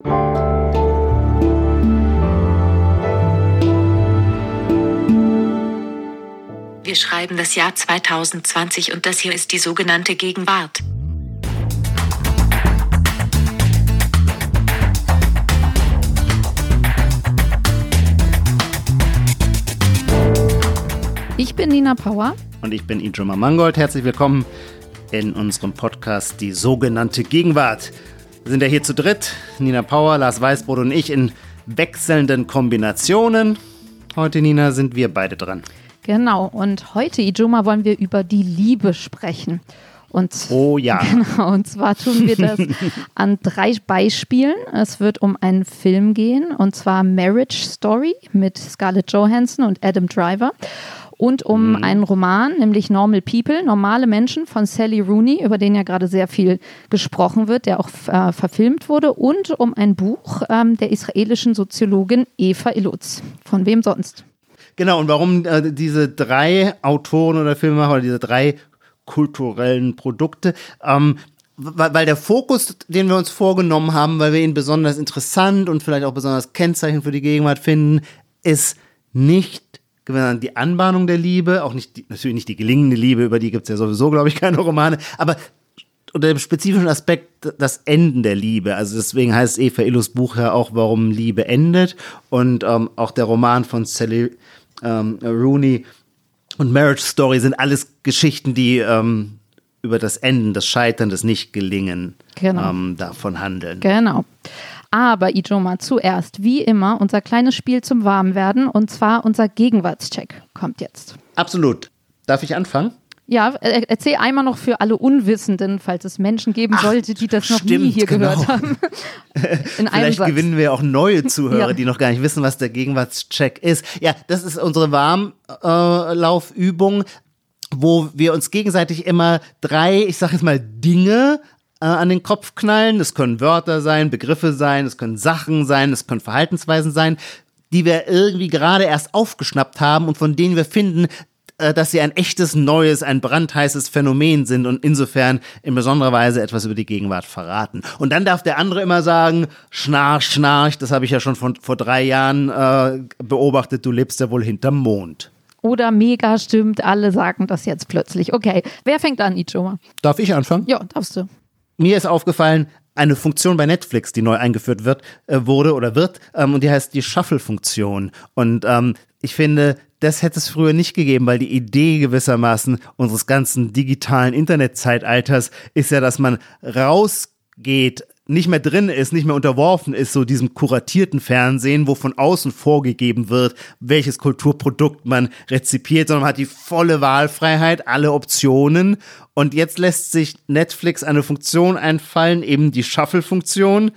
Wir schreiben das Jahr 2020 und das hier ist die sogenannte Gegenwart. Ich bin Nina Power. Und ich bin Ijoma Mangold. Herzlich willkommen in unserem Podcast Die sogenannte Gegenwart. Wir sind ja hier zu dritt, Nina Power, Lars Weißbrot und ich in wechselnden Kombinationen. Heute, Nina, sind wir beide dran. Genau, und heute, Ijoma, wollen wir über die Liebe sprechen. Und, oh ja. Genau, und zwar tun wir das an drei Beispielen. Es wird um einen Film gehen, und zwar Marriage Story mit Scarlett Johansson und Adam Driver. Und um mhm. einen Roman, nämlich Normal People, normale Menschen von Sally Rooney, über den ja gerade sehr viel gesprochen wird, der auch äh, verfilmt wurde. Und um ein Buch ähm, der israelischen Soziologin Eva Ilutz. Von wem sonst? Genau, und warum äh, diese drei Autoren oder Filmemacher oder diese drei kulturellen Produkte? Ähm, weil der Fokus, den wir uns vorgenommen haben, weil wir ihn besonders interessant und vielleicht auch besonders Kennzeichen für die Gegenwart finden, ist nicht die Anbahnung der Liebe, auch nicht die, natürlich nicht die gelingende Liebe, über die gibt es ja sowieso, glaube ich, keine Romane, aber unter dem spezifischen Aspekt das Enden der Liebe. Also deswegen heißt Eva Illus Buch ja auch, warum Liebe endet. Und ähm, auch der Roman von Sally ähm, Rooney und Marriage Story sind alles Geschichten, die ähm, über das Enden, das Scheitern, das Nicht-Gelingen genau. ähm, davon handeln. Genau. Aber Ijoma, zuerst, wie immer, unser kleines Spiel zum Warmwerden und zwar unser Gegenwartscheck kommt jetzt. Absolut. Darf ich anfangen? Ja, erzähl einmal noch für alle Unwissenden, falls es Menschen geben Ach, sollte, die das noch stimmt, nie hier genau. gehört haben. Vielleicht gewinnen wir auch neue Zuhörer, ja. die noch gar nicht wissen, was der Gegenwartscheck ist. Ja, das ist unsere Warmlaufübung, wo wir uns gegenseitig immer drei, ich sag jetzt mal, Dinge äh, an den Kopf knallen. Das können Wörter sein, Begriffe sein, es können Sachen sein, es können Verhaltensweisen sein, die wir irgendwie gerade erst aufgeschnappt haben und von denen wir finden, äh, dass sie ein echtes, neues, ein brandheißes Phänomen sind und insofern in besonderer Weise etwas über die Gegenwart verraten. Und dann darf der andere immer sagen, schnarch, schnarch, das habe ich ja schon von, vor drei Jahren äh, beobachtet, du lebst ja wohl hinterm Mond. Oder mega stimmt, alle sagen das jetzt plötzlich. Okay, wer fängt an, Ichoma? Darf ich anfangen? Ja, darfst du. Mir ist aufgefallen, eine Funktion bei Netflix, die neu eingeführt wird, äh, wurde oder wird, ähm, und die heißt die Shuffle-Funktion. Und ähm, ich finde, das hätte es früher nicht gegeben, weil die Idee gewissermaßen unseres ganzen digitalen Internetzeitalters ist ja, dass man rausgeht nicht mehr drin ist, nicht mehr unterworfen ist, so diesem kuratierten Fernsehen, wo von außen vorgegeben wird, welches Kulturprodukt man rezipiert, sondern man hat die volle Wahlfreiheit, alle Optionen. Und jetzt lässt sich Netflix eine Funktion einfallen, eben die Shuffle-Funktion,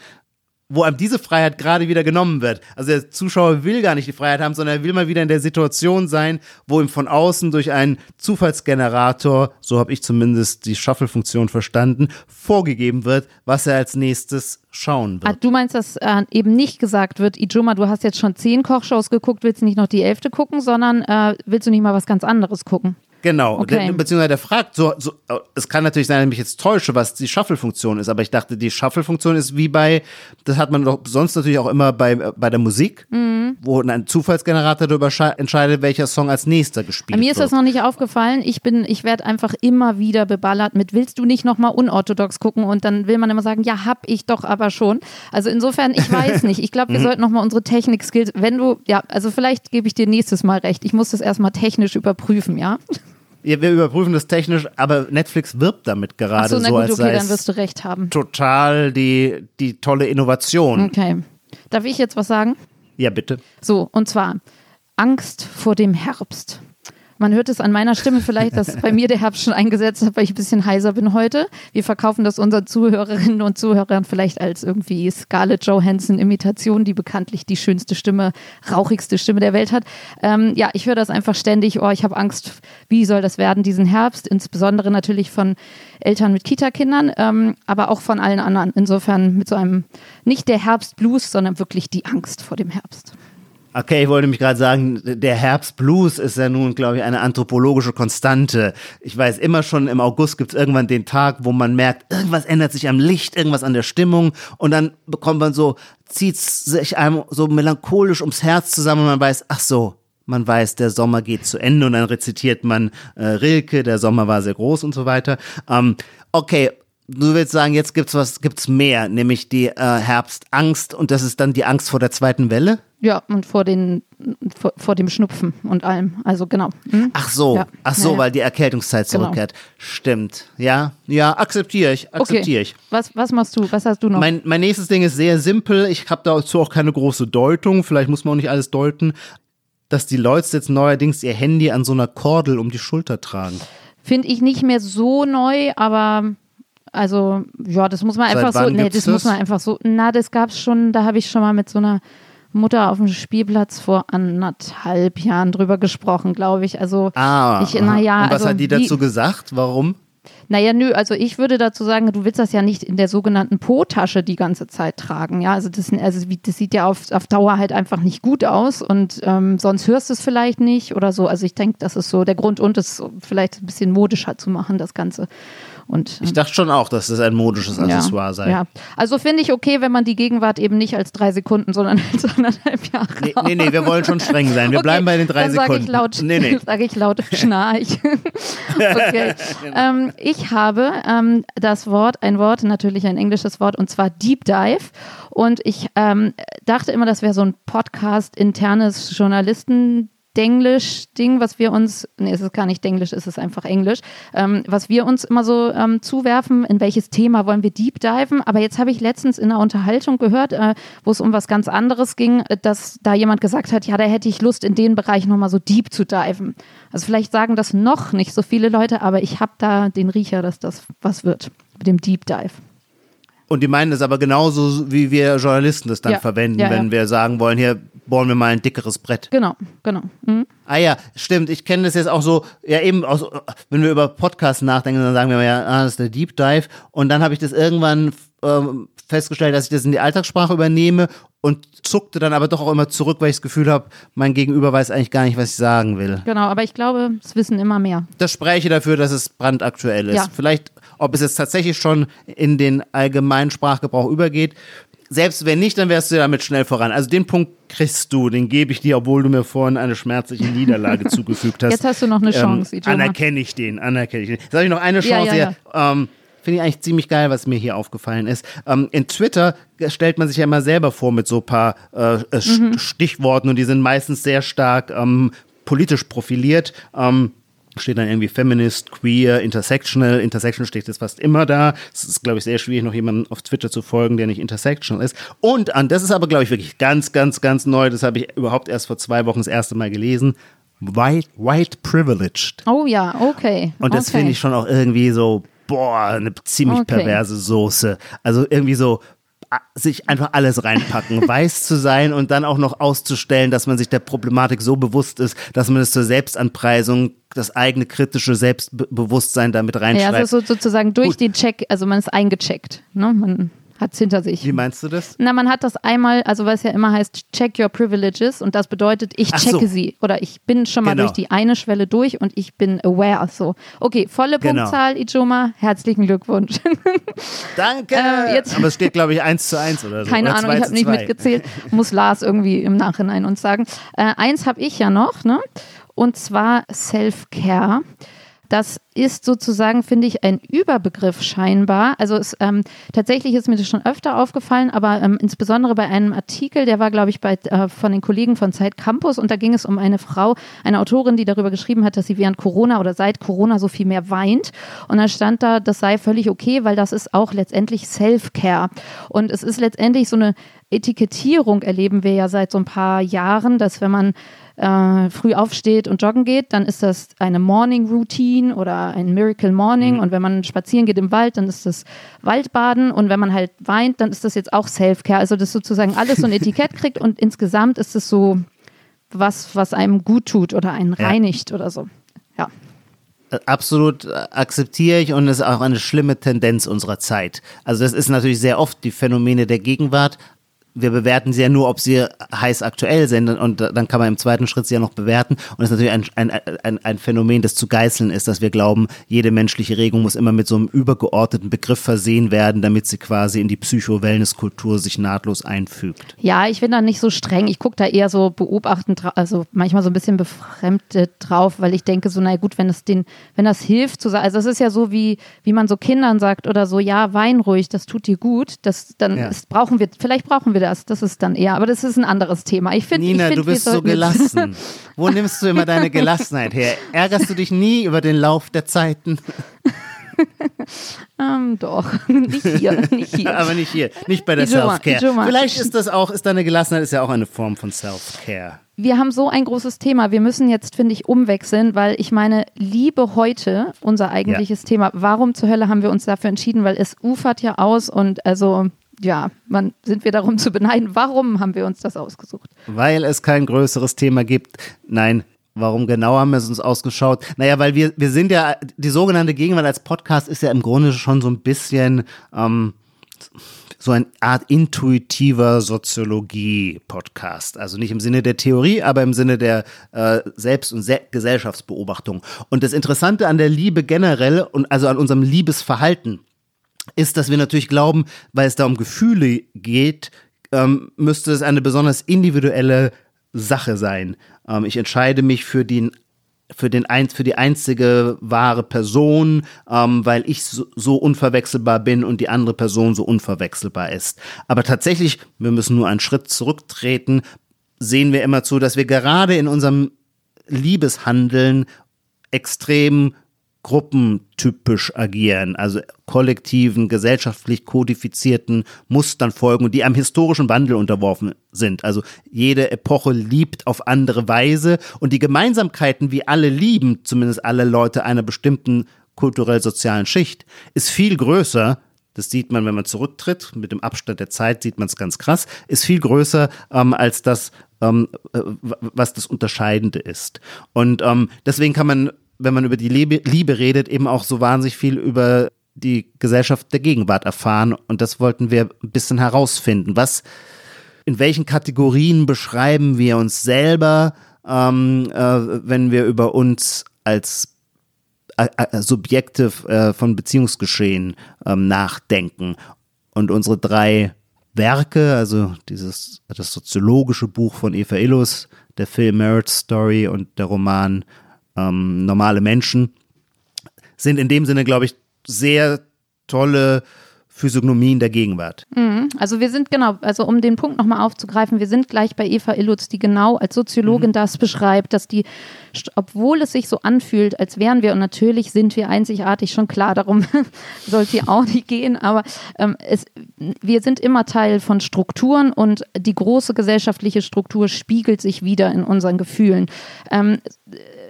wo einem diese Freiheit gerade wieder genommen wird. Also der Zuschauer will gar nicht die Freiheit haben, sondern er will mal wieder in der Situation sein, wo ihm von außen durch einen Zufallsgenerator, so habe ich zumindest die Shuffle-Funktion verstanden, vorgegeben wird, was er als nächstes schauen wird. Ah, du meinst, dass äh, eben nicht gesagt wird, Ijoma, du hast jetzt schon zehn Kochshows geguckt, willst du nicht noch die elfte gucken, sondern äh, willst du nicht mal was ganz anderes gucken? Genau, okay. beziehungsweise der fragt, so, so, es kann natürlich sein, dass ich mich jetzt täusche, was die Shuffle-Funktion ist, aber ich dachte, die Shuffle-Funktion ist wie bei, das hat man doch sonst natürlich auch immer bei, bei der Musik, mhm. wo ein Zufallsgenerator darüber entscheidet, welcher Song als nächster gespielt wird. Mir ist wird. das noch nicht aufgefallen. Ich bin, ich werde einfach immer wieder beballert mit, willst du nicht nochmal unorthodox gucken? Und dann will man immer sagen, ja, hab ich doch aber schon. Also insofern, ich weiß nicht. Ich glaube, wir mhm. sollten nochmal unsere Technik-Skills, wenn du, ja, also vielleicht gebe ich dir nächstes Mal recht. Ich muss das erstmal technisch überprüfen, ja? Ja, wir überprüfen das technisch, aber Netflix wirbt damit gerade so, so, gut, als okay, dann wirst du recht haben. Total die, die tolle Innovation. Okay. Darf ich jetzt was sagen? Ja, bitte. So, und zwar Angst vor dem Herbst. Man hört es an meiner Stimme vielleicht, dass bei mir der Herbst schon eingesetzt hat, weil ich ein bisschen heiser bin heute. Wir verkaufen das unseren Zuhörerinnen und Zuhörern vielleicht als irgendwie Scarlett Johansson-Imitation, die bekanntlich die schönste Stimme, rauchigste Stimme der Welt hat. Ähm, ja, ich höre das einfach ständig. Oh, ich habe Angst, wie soll das werden diesen Herbst? Insbesondere natürlich von Eltern mit Kita-Kindern, ähm, aber auch von allen anderen. Insofern mit so einem, nicht der Herbstblues, sondern wirklich die Angst vor dem Herbst. Okay, ich wollte mich gerade sagen, der Herbstblues ist ja nun, glaube ich, eine anthropologische Konstante. Ich weiß immer schon, im August gibt es irgendwann den Tag, wo man merkt, irgendwas ändert sich am Licht, irgendwas an der Stimmung und dann bekommt man so, zieht sich einem so melancholisch ums Herz zusammen und man weiß, ach so, man weiß, der Sommer geht zu Ende und dann rezitiert man äh, Rilke, der Sommer war sehr groß und so weiter. Ähm, okay, du willst sagen, jetzt gibt's was, gibt's mehr, nämlich die äh, Herbstangst und das ist dann die Angst vor der zweiten Welle? Ja, und vor den vor, vor dem Schnupfen und allem. Also genau. Hm? Ach so, Ja. ach so, Ja, ja. weil die Erkältungszeit Genau. zurückkehrt. Stimmt. Ja, ja, akzeptiere ich, akzeptiere ich. Was, was machst du? Was hast du noch? Mein, mein nächstes Ding ist sehr simpel. Ich habe dazu auch keine große Deutung. Vielleicht muss man auch nicht alles deuten. Dass die Leute jetzt neuerdings ihr Handy an so einer Kordel um die Schulter tragen. Finde ich nicht mehr so neu, aber also ja, das muss man Seit einfach so. Nee, gibt's das muss das? man einfach so. Na, das gab's schon, da habe ich schon mal mit so einer Mutter auf dem Spielplatz vor anderthalb Jahren drüber gesprochen, glaube ich. Also Ah, ich, naja, Und was also hat die dazu gesagt? Warum? Naja, nö, also ich würde dazu sagen, du willst das ja nicht in der sogenannten Po-Tasche die ganze Zeit tragen. Ja, also das, also das sieht ja auf, auf Dauer halt einfach nicht gut aus und ähm, sonst hörst du es vielleicht nicht oder so. Also ich denke, das ist so der Grund und es vielleicht ein bisschen modischer zu machen, das Ganze. Und, Ich dachte schon auch, dass das ein modisches Accessoire sei. ja. Also finde ich okay, wenn man die Gegenwart eben nicht als drei Sekunden, sondern als anderthalb Jahre. Nee, nee, nee, wir wollen schon streng sein. Wir Okay, bleiben bei den drei dann sag Sekunden. Ich laut, nee, nee. Sage ich laut Schnarch. okay. ähm, ich habe ähm, das Wort, ein Wort, natürlich ein englisches Wort, und zwar Deep Dive. Und ich ähm, dachte immer, das wäre so ein Podcast internes Journalisten. Denglisch-Ding, was wir uns, nee, es ist gar nicht Denglisch, es ist einfach Englisch, ähm, was wir uns immer so ähm, zuwerfen, in welches Thema wollen wir deep diven. Aber jetzt habe ich letztens in einer Unterhaltung gehört, äh, wo es um was ganz anderes ging, äh, dass da jemand gesagt hat, ja, da hätte ich Lust, in den Bereich nochmal so deep zu diven. Also vielleicht sagen das noch nicht so viele Leute, aber ich habe da den Riecher, dass das was wird mit dem Deep Dive. Und die meinen das aber genauso, wie wir Journalisten das dann Ja. verwenden, Ja, ja. wenn wir sagen wollen, hier bohren wir mal ein dickeres Brett. Genau, genau. Mhm. Ah ja, stimmt. Ich kenne das jetzt auch so, ja eben, aus, wenn wir über Podcasts nachdenken, dann sagen wir ja, ah, das ist der Deep Dive. Und dann habe ich das irgendwann ähm, festgestellt, dass ich das in die Alltagssprache übernehme und zuckte dann aber doch auch immer zurück, weil ich das Gefühl habe, mein Gegenüber weiß eigentlich gar nicht, was ich sagen will. Genau, aber ich glaube, es wissen immer mehr. Das spreche dafür, dass es brandaktuell ist. Ja. Vielleicht, ob es jetzt tatsächlich schon in den allgemeinen Sprachgebrauch übergeht. Selbst wenn nicht, dann wärst du damit schnell voran. Also den Punkt kriegst du, den gebe ich dir, obwohl du mir vorhin eine schmerzliche Niederlage zugefügt hast. Jetzt hast du noch eine Chance, Ijoma. Anerkenne ich den, anerkenne ich den. Jetzt habe ich noch eine Ja, Chance ja, hier. Ähm, Finde ich eigentlich ziemlich geil, was mir hier aufgefallen ist. Ähm, in Twitter stellt man sich ja immer selber vor mit so ein paar äh, äh, Mhm. Stichworten und die sind meistens sehr stark ähm, politisch profiliert. Ähm, steht dann irgendwie Feminist, Queer, Intersectional. Intersectional steht jetzt fast immer da. Es ist, glaube ich, sehr schwierig, noch jemanden auf Twitter zu folgen, der nicht intersectional ist. Und an, das ist aber, glaube ich, wirklich ganz, ganz, ganz neu. Das habe ich überhaupt erst vor zwei Wochen das erste Mal gelesen. White, white privileged. Oh ja, okay. Und das okay. finde ich schon auch irgendwie so, boah, eine ziemlich Okay. perverse Soße. Also irgendwie so sich einfach alles reinpacken, weiß zu sein und dann auch noch auszustellen, dass man sich der Problematik so bewusst ist, dass man es zur Selbstanpreisung, das eigene kritische Selbstbewusstsein damit Ja, reinschreibt. also so, sozusagen durch Gut. den Check, also man ist eingecheckt. Ne? Man hat es hinter sich. Wie meinst du das? Na, man hat das einmal, also was ja immer heißt, check your privileges und das bedeutet, ich checke so. sie oder ich bin schon mal Genau. durch die eine Schwelle durch und ich bin aware. So, okay, volle Genau. Punktzahl, Ijoma, herzlichen Glückwunsch. Danke! Äh, jetzt- Aber es steht, glaube ich, eins zu eins oder so. Keine oder Ahnung, ich habe nicht mitgezählt. Muss Lars irgendwie im Nachhinein uns sagen. Äh, eins habe ich ja noch, ne? Und zwar Self-Care. Das ist sozusagen, finde ich, ein Überbegriff scheinbar. Also es, ähm, tatsächlich ist mir das schon öfter aufgefallen, aber ähm, insbesondere bei einem Artikel, der war, glaube ich, bei, äh, von den Kollegen von Zeit Campus und da ging es um eine Frau, eine Autorin, die darüber geschrieben hat, dass sie während Corona oder seit Corona so viel mehr weint. Und da stand da, das sei völlig okay, weil das ist auch letztendlich Self-Care. Und es ist letztendlich so eine Etikettierung, erleben wir ja seit so ein paar Jahren, dass wenn man äh, früh aufsteht und joggen geht, dann ist das eine Morning Routine oder ein Miracle Morning. Und wenn man spazieren geht im Wald, dann ist das Waldbaden. Und wenn man halt weint, dann ist das jetzt auch Self-Care. Also das sozusagen alles so ein Etikett kriegt und insgesamt ist es so was, was einem gut tut oder einen Ja. reinigt oder so. Ja. Absolut äh, akzeptiere ich und ist auch eine schlimme Tendenz unserer Zeit. Also das ist natürlich sehr oft die Phänomene der Gegenwart. Wir bewerten sie ja nur, ob sie heiß aktuell sind und dann kann man im zweiten Schritt sie ja noch bewerten. Und das ist natürlich ein, ein, ein, ein Phänomen, das zu geißeln ist, dass wir glauben, jede menschliche Regung muss immer mit so einem übergeordneten Begriff versehen werden, damit sie quasi in die Psycho-Wellness-Kultur sich nahtlos einfügt. Ja, ich bin da nicht so streng. Ich gucke da eher so beobachtend, also manchmal so ein bisschen befremdet drauf, weil ich denke so, na gut, wenn es den, wenn das hilft, zu sagen, also es ist ja so wie, wie man so Kindern sagt oder so, ja, wein ruhig, das tut dir gut, das, dann ja. ist, brauchen wir, vielleicht brauchen wir das. Das ist dann eher, aber das ist ein anderes Thema. Ich finde, Nina, ich find, du bist so gelassen. Wo nimmst du immer deine Gelassenheit her? Ärgerst du dich nie über den Lauf der Zeiten? ähm, doch, nicht hier, nicht hier. Aber nicht hier, nicht bei der Self-Care. Vielleicht ist das auch, ist deine Gelassenheit ist ja auch eine Form von Self-Care. Wir haben so ein großes Thema. Wir müssen jetzt, finde ich, umwechseln, weil ich meine, Liebe heute, unser eigentliches ja. Thema, warum zur Hölle haben wir uns dafür entschieden? Weil es ufert ja aus und also ja, man, sind wir darum zu beneiden, warum haben wir uns das ausgesucht? Weil es kein größeres Thema gibt. Nein, Warum genau haben wir es uns ausgeschaut? Naja, weil wir, wir sind ja, die sogenannte Gegenwart als Podcast ist ja im Grunde schon so ein bisschen ähm, so eine Art intuitiver Soziologie-Podcast. Also nicht im Sinne der Theorie, aber im Sinne der äh, Selbst- und Se Gesellschaftsbeobachtung. Und das Interessante an der Liebe generell und also an unserem Liebesverhalten ist, dass wir natürlich glauben, weil es da um Gefühle geht, ähm, müsste es eine besonders individuelle Sache sein. Ähm, ich entscheide mich für den für, den für die einzige wahre Person, ähm, weil ich so, so, unverwechselbar bin und die andere Person so unverwechselbar ist. Aber tatsächlich, wir müssen nur einen Schritt zurücktreten, sehen wir immer zu, dass wir gerade in unserem Liebeshandeln extrem gruppentypisch agieren, also kollektiven, gesellschaftlich kodifizierten Mustern folgen und die einem historischen Wandel unterworfen sind. Also jede Epoche liebt auf andere Weise und die Gemeinsamkeiten, wie alle lieben, zumindest alle Leute einer bestimmten kulturell-sozialen Schicht, ist viel größer das sieht man, wenn man zurücktritt. Mit dem Abstand der Zeit sieht man es ganz krass. Ist viel größer ähm, als das, ähm, äh, was das Unterscheidende ist. Und ähm, deswegen kann man wenn man über die Liebe, Liebe redet, eben auch so wahnsinnig viel über die Gesellschaft der Gegenwart erfahren. Und das wollten wir ein bisschen herausfinden. Was, in welchen Kategorien beschreiben wir uns selber, ähm, äh, wenn wir über uns als äh, äh, Subjekte äh, von Beziehungsgeschehen ähm, nachdenken? Und unsere drei Werke, also dieses, das soziologische Buch von Eva Illus, der Film Marriage Story und der Roman ähm, normale Menschen, sind in dem Sinne, glaube ich, sehr tolle Physiognomien der Gegenwart. Mhm. Also wir sind genau, also um den Punkt nochmal aufzugreifen, wir sind gleich bei Eva Illutz, die genau als Soziologin mhm. das beschreibt, dass die, obwohl es sich so anfühlt, als wären wir, und natürlich sind wir einzigartig, schon klar, darum soll es hier auch nicht gehen, aber ähm, es, wir sind immer Teil von Strukturen und die große gesellschaftliche Struktur spiegelt sich wieder in unseren Gefühlen. Ähm,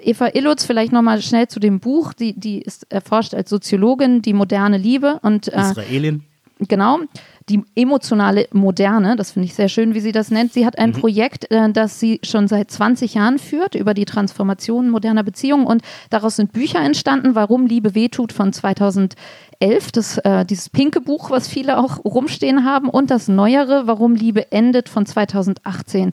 Eva Illutz, vielleicht nochmal schnell zu dem Buch. Die, die ist erforscht als Soziologin die moderne Liebe und äh, Israelin. Genau, die emotionale Moderne, das finde ich sehr schön, wie sie das nennt. Sie hat ein mhm. Projekt, äh, das sie schon seit 20 Jahren führt über die Transformation moderner Beziehungen und daraus sind Bücher entstanden, Warum Liebe wehtut von 2011, das, äh, dieses pinke Buch, was viele auch rumstehen haben und das neuere, Warum Liebe endet von 2018.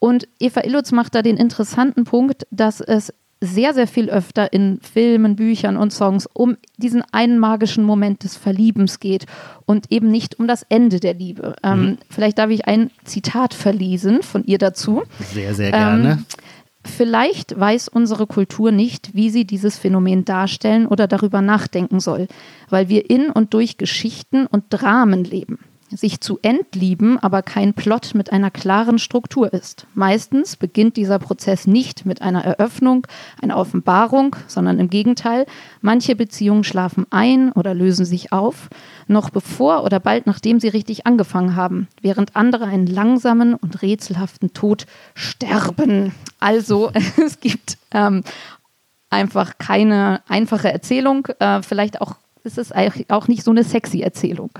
Und Eva Illutz macht da den interessanten Punkt, dass es sehr, sehr viel öfter in Filmen, Büchern und Songs um diesen einen magischen Moment des Verliebens geht und eben nicht um das Ende der Liebe. Ähm, mhm. Vielleicht darf ich ein Zitat verlesen von ihr dazu. Sehr, sehr gerne. Ähm, Vielleicht weiß unsere Kultur nicht, wie sie dieses Phänomen darstellen oder darüber nachdenken soll, weil wir in und durch Geschichten und Dramen leben sich zu entlieben aber kein Plot mit einer klaren Struktur ist. Meistens beginnt dieser Prozess nicht mit einer Eröffnung, einer Offenbarung, sondern im Gegenteil. Manche Beziehungen schlafen ein oder lösen sich auf, noch bevor oder bald nachdem sie richtig angefangen haben, während andere einen langsamen und rätselhaften Tod sterben. Also es gibt ähm, einfach keine einfache Erzählung, äh, vielleicht auch ist es auch nicht so eine sexy Erzählung.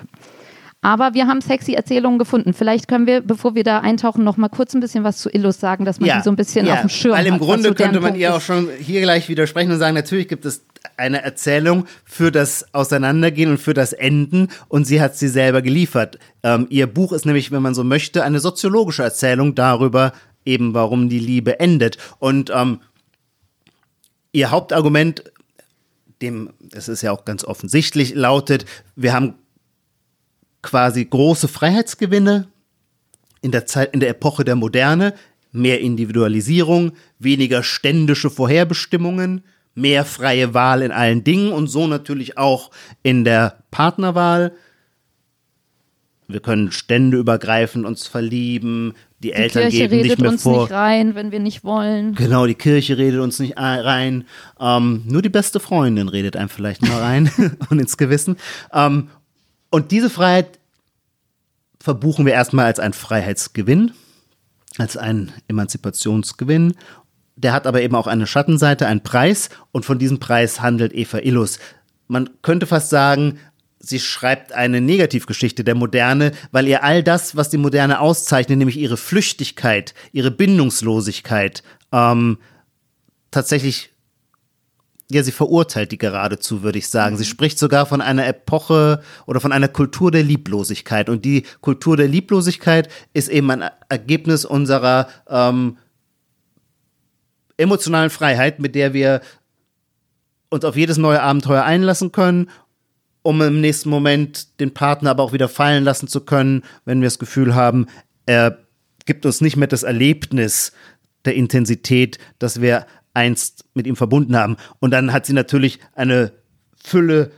Aber wir haben sexy Erzählungen gefunden. Vielleicht können wir, bevor wir da eintauchen, noch mal kurz ein bisschen was zu Illus sagen, dass man Ja, die so ein bisschen ja, auf dem Schirm Weil im hat. Grunde so könnte man Punkt ihr auch schon hier gleich widersprechen und sagen, natürlich gibt es eine Erzählung für das Auseinandergehen und für das Enden und sie hat sie selber geliefert. Ähm, ihr Buch ist nämlich, wenn man so möchte, eine soziologische Erzählung darüber, eben warum die Liebe endet. Und ähm, ihr Hauptargument, dem, es ist ja auch ganz offensichtlich, lautet, wir haben quasi große Freiheitsgewinne in der Zeit, in der Epoche der Moderne, mehr Individualisierung, weniger ständische Vorherbestimmungen, mehr freie Wahl in allen Dingen und so natürlich auch in der Partnerwahl. Wir können ständeübergreifend uns verlieben, die, Die Eltern Kirche geben nicht redet mehr uns vor. nicht rein, wenn wir nicht wollen. Genau, die Kirche redet uns nicht ein- rein. Ähm, nur die beste Freundin redet einem vielleicht mal rein und ins Gewissen. Ähm, und diese Freiheit verbuchen wir erstmal als einen Freiheitsgewinn, als einen Emanzipationsgewinn. Der hat aber eben auch eine Schattenseite, einen Preis. Und von diesem Preis handelt Eva Illus. Man könnte fast sagen, sie schreibt eine Negativgeschichte der Moderne, weil ihr all das, was die Moderne auszeichnet, nämlich ihre Flüchtigkeit, ihre Bindungslosigkeit, ähm, tatsächlich, ja, sie verurteilt die geradezu, würde ich sagen. Sie spricht sogar von einer Epoche oder von einer Kultur der Lieblosigkeit. Und die Kultur der Lieblosigkeit ist eben ein Ergebnis unserer ähm, emotionalen Freiheit, mit der wir uns auf jedes neue Abenteuer einlassen können, um im nächsten Moment den Partner aber auch wieder fallen lassen zu können, wenn wir das Gefühl haben, er gibt uns nicht mehr das Erlebnis der Intensität, das wir einst mit ihm verbunden haben. Und dann hat sie natürlich eine Fülle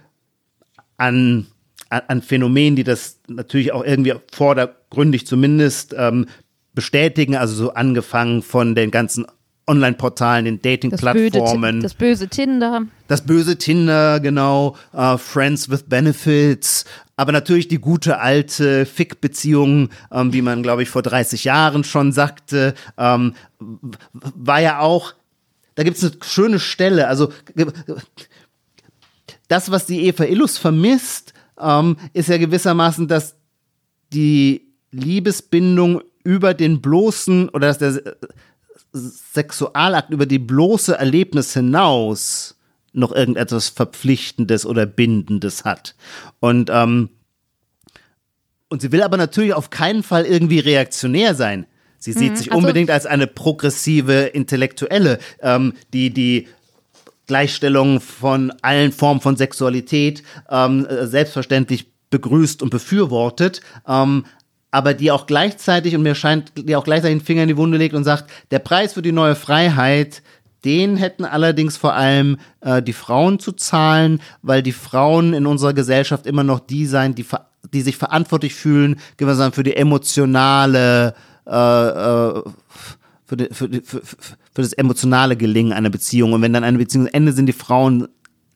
an, an, an Phänomenen, die das natürlich auch irgendwie vordergründig zumindest ähm, bestätigen. Also so angefangen von den ganzen Online-Portalen, den Das Dating-Plattformen. das böse Tinder. Das böse Tinder, genau, äh, Friends with Benefits, aber natürlich die gute alte Fick-Beziehung, ähm, wie man, glaube ich, vor 30 Jahren schon sagte, ähm, war ja auch, da gibt es eine schöne Stelle, also das, was die Eva Illus vermisst, ähm, ist ja gewissermaßen, dass die Liebesbindung über den bloßen oder dass der Sexualakt über die bloße Erlebnis hinaus noch irgendetwas Verpflichtendes oder Bindendes hat. Und, ähm, und sie will aber natürlich auf keinen Fall irgendwie reaktionär sein. Sie sieht sich also- unbedingt als eine progressive Intellektuelle, ähm, die die Gleichstellung von allen Formen von Sexualität ähm, äh, selbstverständlich begrüßt und befürwortet, ähm, aber die auch gleichzeitig, und mir scheint, die auch gleichzeitig den Finger in die Wunde legt und sagt, der Preis für die neue Freiheit, den hätten allerdings vor allem äh, die Frauen zu zahlen, weil die Frauen in unserer Gesellschaft immer noch die sein, die, die sich verantwortlich fühlen, gewissermaßen für die emotionale äh, äh, für, die, für, die, für, für das emotionale Gelingen einer Beziehung. Und wenn dann eine Beziehung endet, sind die Frauen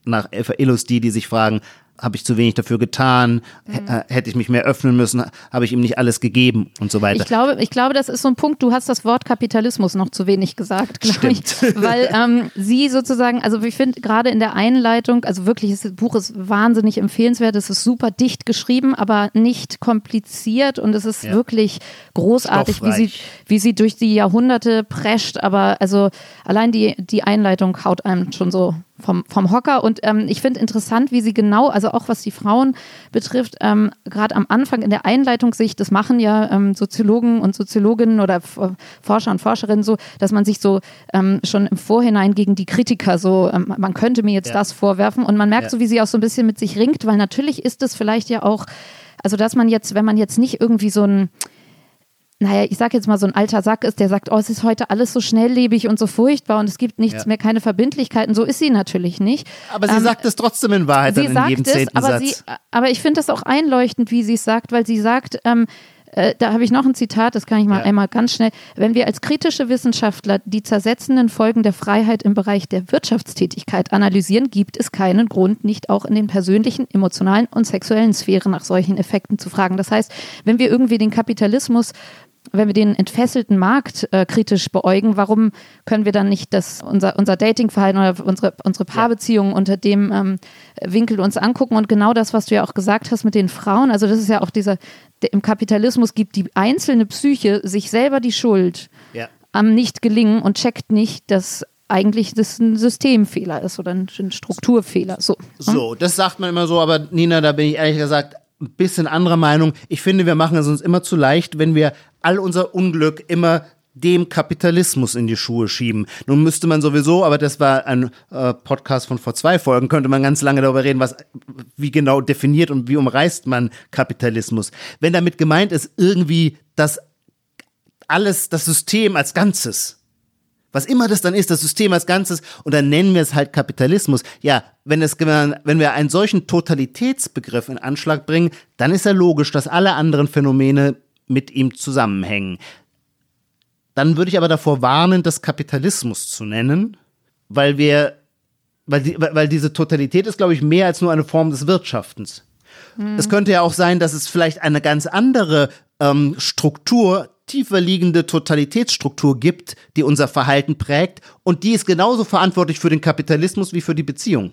nach Illus die, die sich fragen, habe ich zu wenig dafür getan? H- äh, Hätte ich mich mehr öffnen müssen? Habe ich ihm nicht alles gegeben? Und so weiter. Ich glaube, ich glaube, das ist so ein Punkt. Du hast das Wort Kapitalismus noch zu wenig gesagt, glaube ich. Weil ähm, sie sozusagen, also ich finde gerade in der Einleitung, also wirklich, das Buch ist wahnsinnig empfehlenswert. Es ist super dicht geschrieben, aber nicht kompliziert und es ist Ja. wirklich großartig, wie sie, wie sie durch die Jahrhunderte prescht. Aber also allein die, die Einleitung haut einem schon so vom, vom Hocker. Und ähm, ich finde interessant, wie sie genau, also auch was die Frauen betrifft, ähm, gerade am Anfang in der Einleitung sich, das machen ja ähm, Soziologen und Soziologinnen oder F Forscher und Forscherinnen so, dass man sich so ähm, schon im Vorhinein gegen die Kritiker so, ähm, man könnte mir jetzt Ja. das vorwerfen. Und man merkt Ja. so, wie sie auch so ein bisschen mit sich ringt, weil natürlich ist es vielleicht ja auch, also dass man jetzt, wenn man jetzt nicht irgendwie so ein naja, ich sag jetzt mal, so ein alter Sack ist, der sagt, oh, es ist heute alles so schnelllebig und so furchtbar und es gibt nichts Ja. mehr, keine Verbindlichkeiten. So ist sie natürlich nicht. aber sie Ähm, sagt es trotzdem in Wahrheit sie dann in sagt jedem es, zehnten aber, Satz. sie, aber ich finde das auch einleuchtend, wie sie es sagt, weil sie sagt, ähm, äh, da habe ich noch ein Zitat, das kann ich mal Ja. einmal ganz schnell. Wenn wir als kritische Wissenschaftler die zersetzenden Folgen der Freiheit im Bereich der Wirtschaftstätigkeit analysieren, gibt es keinen Grund, nicht auch in den persönlichen, emotionalen und sexuellen Sphären nach solchen Effekten zu fragen. Das heißt, wenn wir irgendwie den Kapitalismus wenn wir den entfesselten Markt äh, kritisch beäugen, warum können wir dann nicht das, unser, unser Datingverhalten oder unsere, unsere Paarbeziehungen unter dem ähm, Winkel uns angucken? Und genau das, was du ja auch gesagt hast mit den Frauen, also das ist ja auch dieser, der, im Kapitalismus gibt die einzelne Psyche sich selber die Schuld Ja. am Nicht-Gelingen und checkt nicht, dass eigentlich das ein Systemfehler ist oder ein, ein Strukturfehler. So. So, das sagt man immer so, aber Nina, da bin ich ehrlich gesagt ein bisschen anderer Meinung. Ich finde, wir machen es uns immer zu leicht, wenn wir all unser Unglück immer dem Kapitalismus in die Schuhe schieben. Nun müsste man sowieso, aber das war ein äh, Podcast von vor zwei Folgen, könnte man ganz lange darüber reden, was, wie genau definiert und wie umreißt man Kapitalismus. Wenn damit gemeint ist, irgendwie das alles, das System als Ganzes, was immer das dann ist, das System als Ganzes, und dann nennen wir es halt Kapitalismus. Ja, wenn, es, wenn wir einen solchen Totalitätsbegriff in Anschlag bringen, dann ist ja logisch, dass alle anderen Phänomene mit ihm zusammenhängen. Dann würde ich aber davor warnen, das Kapitalismus zu nennen, weil wir, weil, die, weil diese Totalität ist, glaube ich, mehr als nur eine Form des Wirtschaftens. Es könnte ja auch sein, dass es vielleicht eine ganz andere ähm, Struktur, tiefer liegende Totalitätsstruktur gibt, die unser Verhalten prägt und die ist genauso verantwortlich für den Kapitalismus wie für die Beziehung.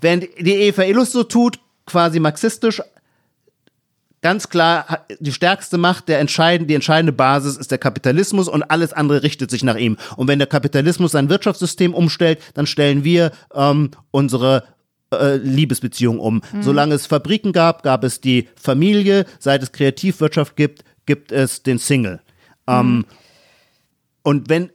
Während die Eva Illus so tut, quasi marxistisch, ganz klar, die stärkste Macht, der entscheidende, die entscheidende Basis ist der Kapitalismus und alles andere richtet sich nach ihm. Und wenn der Kapitalismus sein Wirtschaftssystem umstellt, dann stellen wir ähm, unsere äh, Liebesbeziehung um. Mhm. Solange es Fabriken gab, gab es die Familie. Seit es Kreativwirtschaft gibt, gibt es den Single. Ähm, mhm. Ähm, und wenn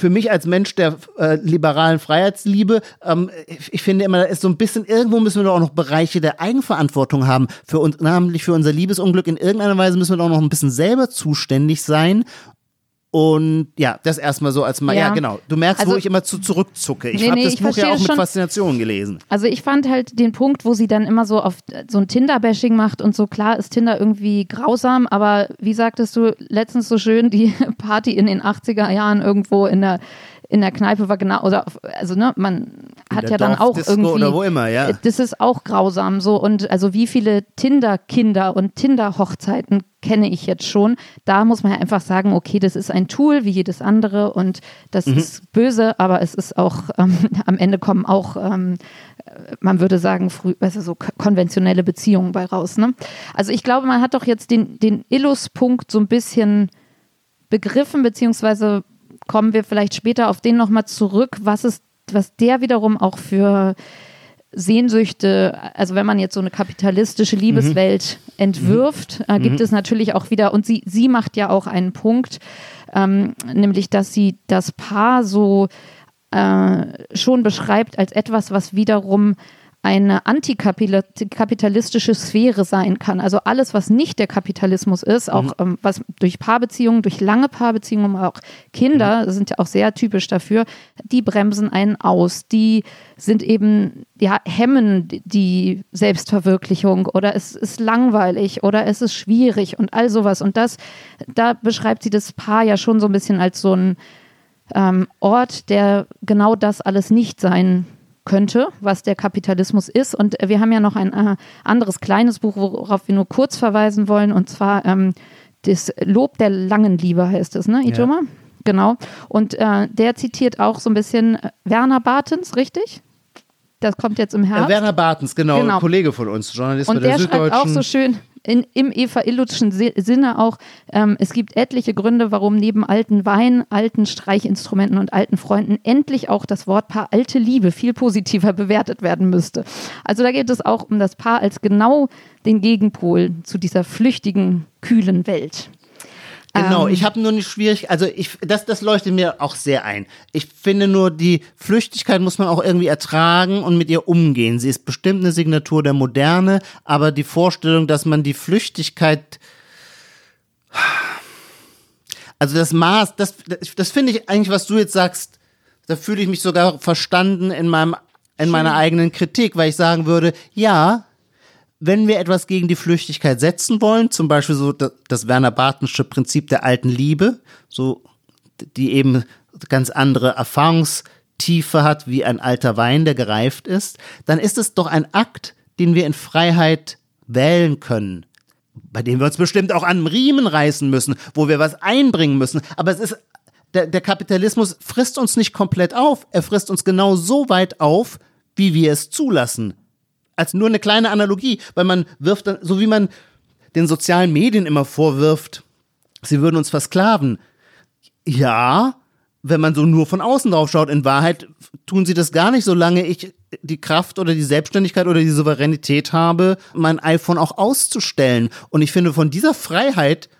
für mich als Mensch der äh, liberalen Freiheitsliebe, ähm, ich, ich, finde immer, da ist so ein bisschen, irgendwo müssen wir doch auch noch Bereiche der Eigenverantwortung haben, für uns, namentlich für unser Liebesunglück. In irgendeiner Weise müssen wir doch noch ein bisschen selber zuständig sein und ja, das erstmal so als mal, ja, ja genau. Du merkst, also, wo ich immer zu zurückzucke. Ich nee, habe nee, das Buch ja auch mit Faszination gelesen. Also ich fand halt den Punkt, wo sie dann immer so auf so ein Tinder-Bashing macht und so, klar ist Tinder irgendwie grausam, aber wie sagtest du letztens so schön, die Party in den 80er Jahren irgendwo in der in der Kneipe war genau, oder also ne, man hat ja dann auch irgendwie. Oder wo immer, ja. Das ist auch grausam so. Und also wie viele Tinder-Kinder und Tinder-Hochzeiten kenne ich jetzt schon. Da muss man ja einfach sagen, okay, das ist ein Tool wie jedes andere und das mhm. ist böse, aber es ist auch, ähm, am Ende kommen auch, ähm, man würde sagen, früh, du, so konventionelle Beziehungen bei raus. Ne? Also ich glaube, man hat doch jetzt den, den Illus-Punkt so ein bisschen begriffen, beziehungsweise kommen wir vielleicht später auf den nochmal zurück, was ist, was der wiederum auch für Sehnsüchte, also wenn man jetzt so eine kapitalistische Liebeswelt mhm. entwirft, äh, gibt mhm. es natürlich auch wieder, und sie, sie macht ja auch einen Punkt, ähm, nämlich dass sie das Paar so äh, schon beschreibt als etwas, was wiederum eine antikapitalistische Sphäre sein kann. Also alles, was nicht der Kapitalismus ist, auch mhm. ähm, was durch Paarbeziehungen, durch lange Paarbeziehungen, auch Kinder mhm. sind ja auch sehr typisch dafür, die bremsen einen aus, die sind eben, ja, hemmen die Selbstverwirklichung oder es ist langweilig oder es ist schwierig und all sowas. Und das, da beschreibt sie das Paar ja schon so ein bisschen als so ein ähm, Ort, der genau das alles nicht sein könnte, was der Kapitalismus ist. Und wir haben ja noch ein äh, anderes kleines Buch, worauf wir nur kurz verweisen wollen, und zwar ähm, das Lob der langen Liebe heißt es, ne, Ijoma? Ja. Genau. Und äh, der zitiert auch so ein bisschen äh, Werner Bartens, richtig? Das kommt jetzt im Herbst. Äh, Werner Bartens, genau, genau, Kollege von uns, Journalist und der, der Süddeutschen. schreibt auch so schön, in, im Eva Illutschen Sinne auch, ähm, es gibt etliche Gründe, warum neben alten Wein, alten Streichinstrumenten und alten Freunden endlich auch das Wortpaar alte Liebe viel positiver bewertet werden müsste. Also da geht es auch um das Paar als genau den Gegenpol zu dieser flüchtigen, kühlen Welt. Genau, ähm, ich habe nur eine Schwierigkeit, also ich, das, das leuchtet mir auch sehr ein. Ich finde nur, die Flüchtigkeit muss man auch irgendwie ertragen und mit ihr umgehen. Sie ist bestimmt eine Signatur der Moderne, aber die Vorstellung, dass man die Flüchtigkeit, also das Maß, das, das finde ich eigentlich, was du jetzt sagst, da fühle ich mich sogar verstanden in meinem, in meiner eigenen Kritik, weil ich sagen würde, ja, wenn wir etwas gegen die Flüchtigkeit setzen wollen, zum Beispiel so das Werner Bartensche Prinzip der alten Liebe, so die eben ganz andere Erfahrungstiefe hat wie ein alter Wein, der gereift ist, dann ist es doch ein Akt, den wir in Freiheit wählen können. bei denen wir uns bestimmt auch an Riemen reißen müssen, wo wir was einbringen müssen. Aber es ist, der, der Kapitalismus frisst uns nicht komplett auf. Er frisst uns genau so weit auf, wie wir es zulassen. Als nur eine kleine Analogie, weil man wirft dann, so wie man den sozialen Medien immer vorwirft, sie würden uns versklaven. Ja, wenn man so nur von außen drauf schaut, in Wahrheit tun sie das gar nicht, solange ich die Kraft oder die Selbstständigkeit oder die Souveränität habe, mein iPhone auch auszustellen. Und ich finde, von dieser Freiheit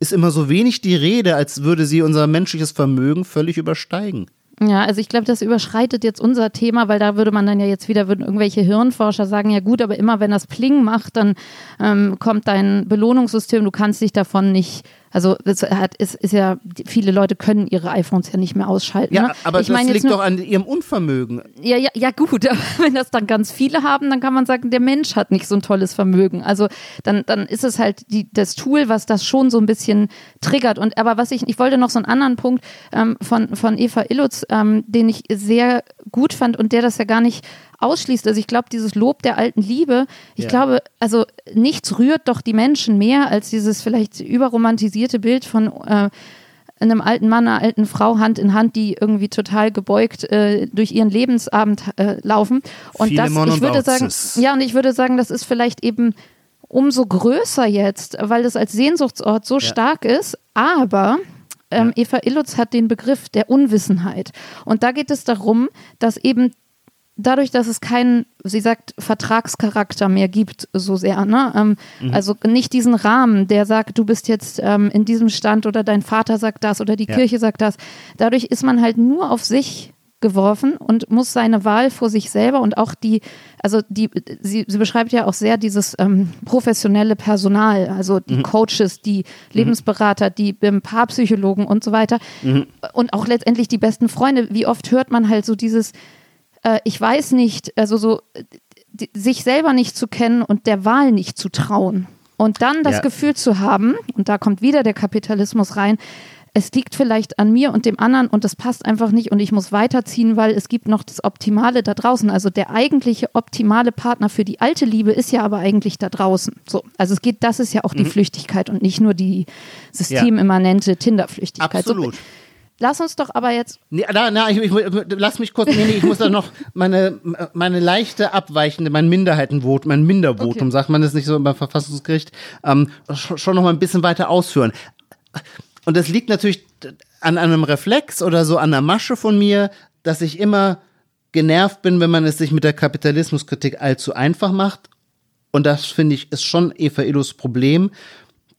ist immer so wenig die Rede, als würde sie unser menschliches Vermögen völlig übersteigen. Ja, also ich glaube, das überschreitet jetzt unser Thema, weil da würde man dann ja jetzt wieder, würden irgendwelche Hirnforscher sagen, ja gut, aber immer wenn das Pling macht, dann ähm, kommt dein Belohnungssystem, du kannst dich davon nicht also es hat, es ist ja, viele Leute können ihre iPhones ja nicht mehr ausschalten. Ja, ne? aber ich das liegt nur- doch an ihrem Unvermögen. ja, ja, ja gut, aber wenn das dann ganz viele haben, dann kann man sagen, der Mensch hat nicht so ein tolles Vermögen. Also dann, dann ist es halt die, das Tool, was das schon so ein bisschen triggert. Und aber was ich, ich wollte noch so einen anderen Punkt ähm, von, von Eva Illutz, ähm, den ich sehr gut fand und der das ja gar nicht ausschließt. Also ich glaube, dieses Lob der alten Liebe, ich Ja. glaube, also nichts rührt doch die Menschen mehr als dieses vielleicht überromantisierte Bild von äh, einem alten Mann, einer alten Frau Hand in Hand, die irgendwie total gebeugt äh, durch ihren Lebensabend äh, laufen. Und das, Philemon ich und würde sagen, ja, und ich würde sagen, das ist vielleicht eben umso größer jetzt, weil das als Sehnsuchtsort so stark ist. Aber ähm, Eva Illutz hat den Begriff der Unwissenheit. Und da geht es darum, dass eben dadurch, dass es keinen, sie sagt, Vertragscharakter mehr gibt, so sehr, ne? Ähm, Also nicht diesen Rahmen, der sagt, du bist jetzt ähm, in diesem Stand oder dein Vater sagt das oder die Ja. Kirche sagt das. Dadurch ist man halt nur auf sich geworfen und muss seine Wahl vor sich selber und auch die, also die, sie, sie beschreibt ja auch sehr dieses ähm, professionelle Personal, also die Coaches, die Lebensberater, die ähm, Paarpsychologen und so weiter und auch letztendlich die besten Freunde. Wie oft hört man halt so dieses, äh, ich weiß nicht, also so die, sich selber nicht zu kennen und der Wahl nicht zu trauen. Und dann das Ja. Gefühl zu haben, und da kommt wieder der Kapitalismus rein, es liegt vielleicht an mir und dem anderen und das passt einfach nicht und ich muss weiterziehen, weil es gibt noch das Optimale da draußen. Also der eigentliche optimale Partner für die alte Liebe ist ja aber eigentlich da draußen. So, also es geht, das ist ja auch die Flüchtigkeit und nicht nur die systemimmanente Tinder-Flüchtigkeit. Absolut. So, lass uns doch aber jetzt Nee, na, na, ich, ich, lass mich kurz, nee, nee, ich muss da noch meine, meine leichte abweichende, mein Minderheitenvotum, mein Mindervotum, Okay. sagt man das nicht so beim Verfassungsgericht, ähm, sch- schon noch mal ein bisschen weiter ausführen. Und das liegt natürlich an einem Reflex oder so an einer Masche von mir, dass ich immer genervt bin, wenn man es sich mit der Kapitalismuskritik allzu einfach macht. Und das finde ich ist schon Eva Illus Problem.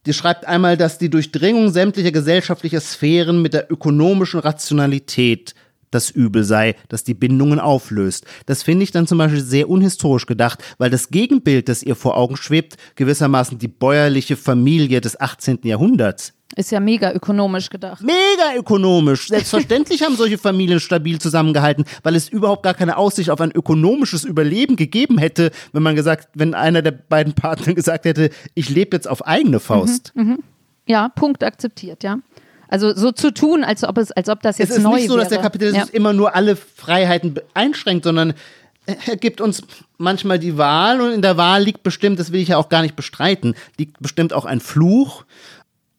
Die schreibt einmal, dass die Durchdringung sämtlicher gesellschaftlicher Sphären mit der ökonomischen Rationalität das Übel sei, das die Bindungen auflöst. Das finde ich dann zum Beispiel sehr unhistorisch gedacht, weil das Gegenbild, das ihr vor Augen schwebt, gewissermaßen die bäuerliche Familie des 18. Jahrhunderts. Ist ja mega ökonomisch gedacht. Mega ökonomisch. Selbstverständlich haben solche Familien stabil zusammengehalten, weil es überhaupt gar keine Aussicht auf ein ökonomisches Überleben gegeben hätte, wenn man gesagt, wenn einer der beiden Partner gesagt hätte, ich lebe jetzt auf eigene Faust. Ja, Punkt akzeptiert, ja. Also so zu tun, als ob es, als ob das jetzt Es ist neu nicht so, dass der wäre. Kapitalismus ja. immer nur alle Freiheiten einschränkt, sondern er gibt uns manchmal die Wahl und in der Wahl liegt bestimmt, das will ich ja auch gar nicht bestreiten, liegt bestimmt auch ein Fluch.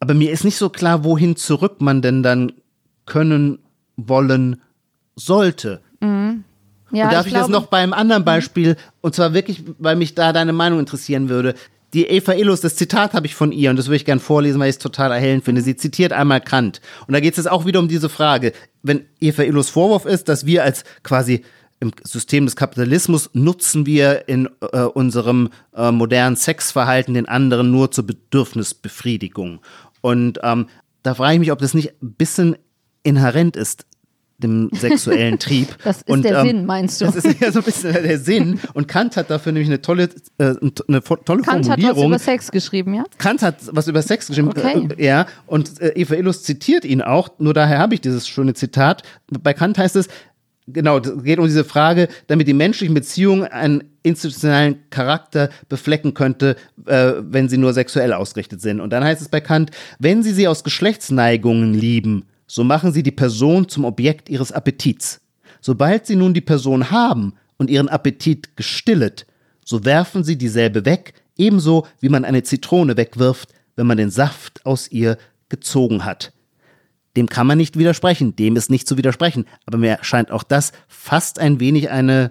Aber mir ist nicht so klar, wohin zurück man denn dann können, wollen sollte. ja, und darf ich, das glaube- noch bei einem anderen Beispiel, und zwar wirklich, weil mich da deine Meinung interessieren würde. Die Eva Illus, das Zitat habe ich von ihr und das würde ich gern vorlesen, weil ich es total erhellend finde. Sie zitiert einmal Kant. Und da geht es auch wieder um diese Frage. Wenn Eva Illus Vorwurf ist, dass wir als quasi im System des Kapitalismus nutzen wir in äh, unserem äh, modernen Sexverhalten den anderen nur zur Bedürfnisbefriedigung. Und ähm, da frage ich mich, ob das nicht ein bisschen inhärent ist, dem sexuellen Trieb. Das ist Und, der ähm, Sinn, meinst du? das ist ja so ein bisschen der Sinn. Und Kant hat dafür nämlich eine tolle, äh, eine tolle Kant hat was Formulierung. über Sex geschrieben, ja? Kant hat was über Sex geschrieben, Okay. äh, ja, und äh, Eva Illus zitiert ihn auch, nur daher habe ich dieses schöne Zitat. Bei Kant heißt es, genau, es geht um diese Frage, damit die menschlichen Beziehungen einen institutionellen Charakter beflecken könnte, äh, wenn sie nur sexuell ausgerichtet sind. Und dann heißt es bei Kant, wenn sie sie aus Geschlechtsneigungen lieben, so machen sie die Person zum Objekt ihres Appetits. Sobald sie nun die Person haben und ihren Appetit gestillet, so werfen sie dieselbe weg, ebenso wie man eine Zitrone wegwirft, wenn man den Saft aus ihr gezogen hat. Dem kann man nicht widersprechen, dem ist nicht zu widersprechen, aber mir scheint auch das fast ein wenig eine,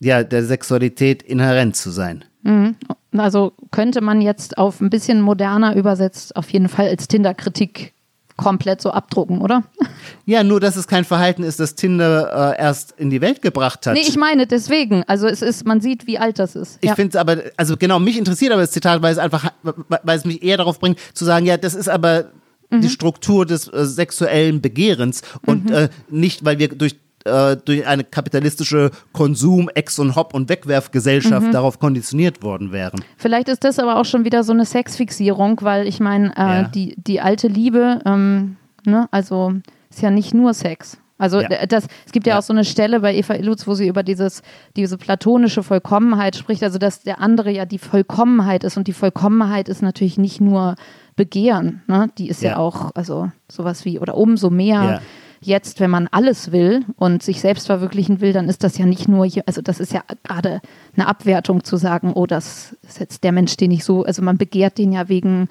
ja, der Sexualität inhärent zu sein. Mhm. Also könnte man jetzt auf ein bisschen moderner übersetzt auf jeden Fall als Tinder-Kritik komplett so abdrucken, oder? Ja, nur dass es kein Verhalten ist, das Tinder äh, erst in die Welt gebracht hat. Nee, ich meine deswegen. Also es ist, man sieht, wie alt das ist. Ich ja. finde es aber, also genau, mich interessiert aber das Zitat, weil es einfach, weil es mich eher darauf bringt, zu sagen, ja, das ist aber mhm. die Struktur des äh, sexuellen Begehrens und mhm. äh, nicht, weil wir durch äh, durch eine kapitalistische Konsum-, Ex- und Hop- und Wegwerfgesellschaft mhm. darauf konditioniert worden wären. Vielleicht ist das aber auch schon wieder so eine Sexfixierung, weil ich meine, äh, ja. die, die alte Liebe, ähm, ne, also ist ja nicht nur Sex. Also ja. das, es gibt ja, ja, auch so eine Stelle bei Eva Illutz, wo sie über dieses, diese platonische Vollkommenheit spricht, also dass der andere ja die Vollkommenheit ist und die Vollkommenheit ist natürlich nicht nur Begehren, ne? die ist ja, ja auch, also sowas wie, oder umso mehr jetzt, wenn man alles will und sich selbst verwirklichen will, dann ist das ja nicht nur, hier, also das ist ja gerade eine Abwertung zu sagen, oh, das ist jetzt der Mensch, den ich so, also man begehrt den ja wegen,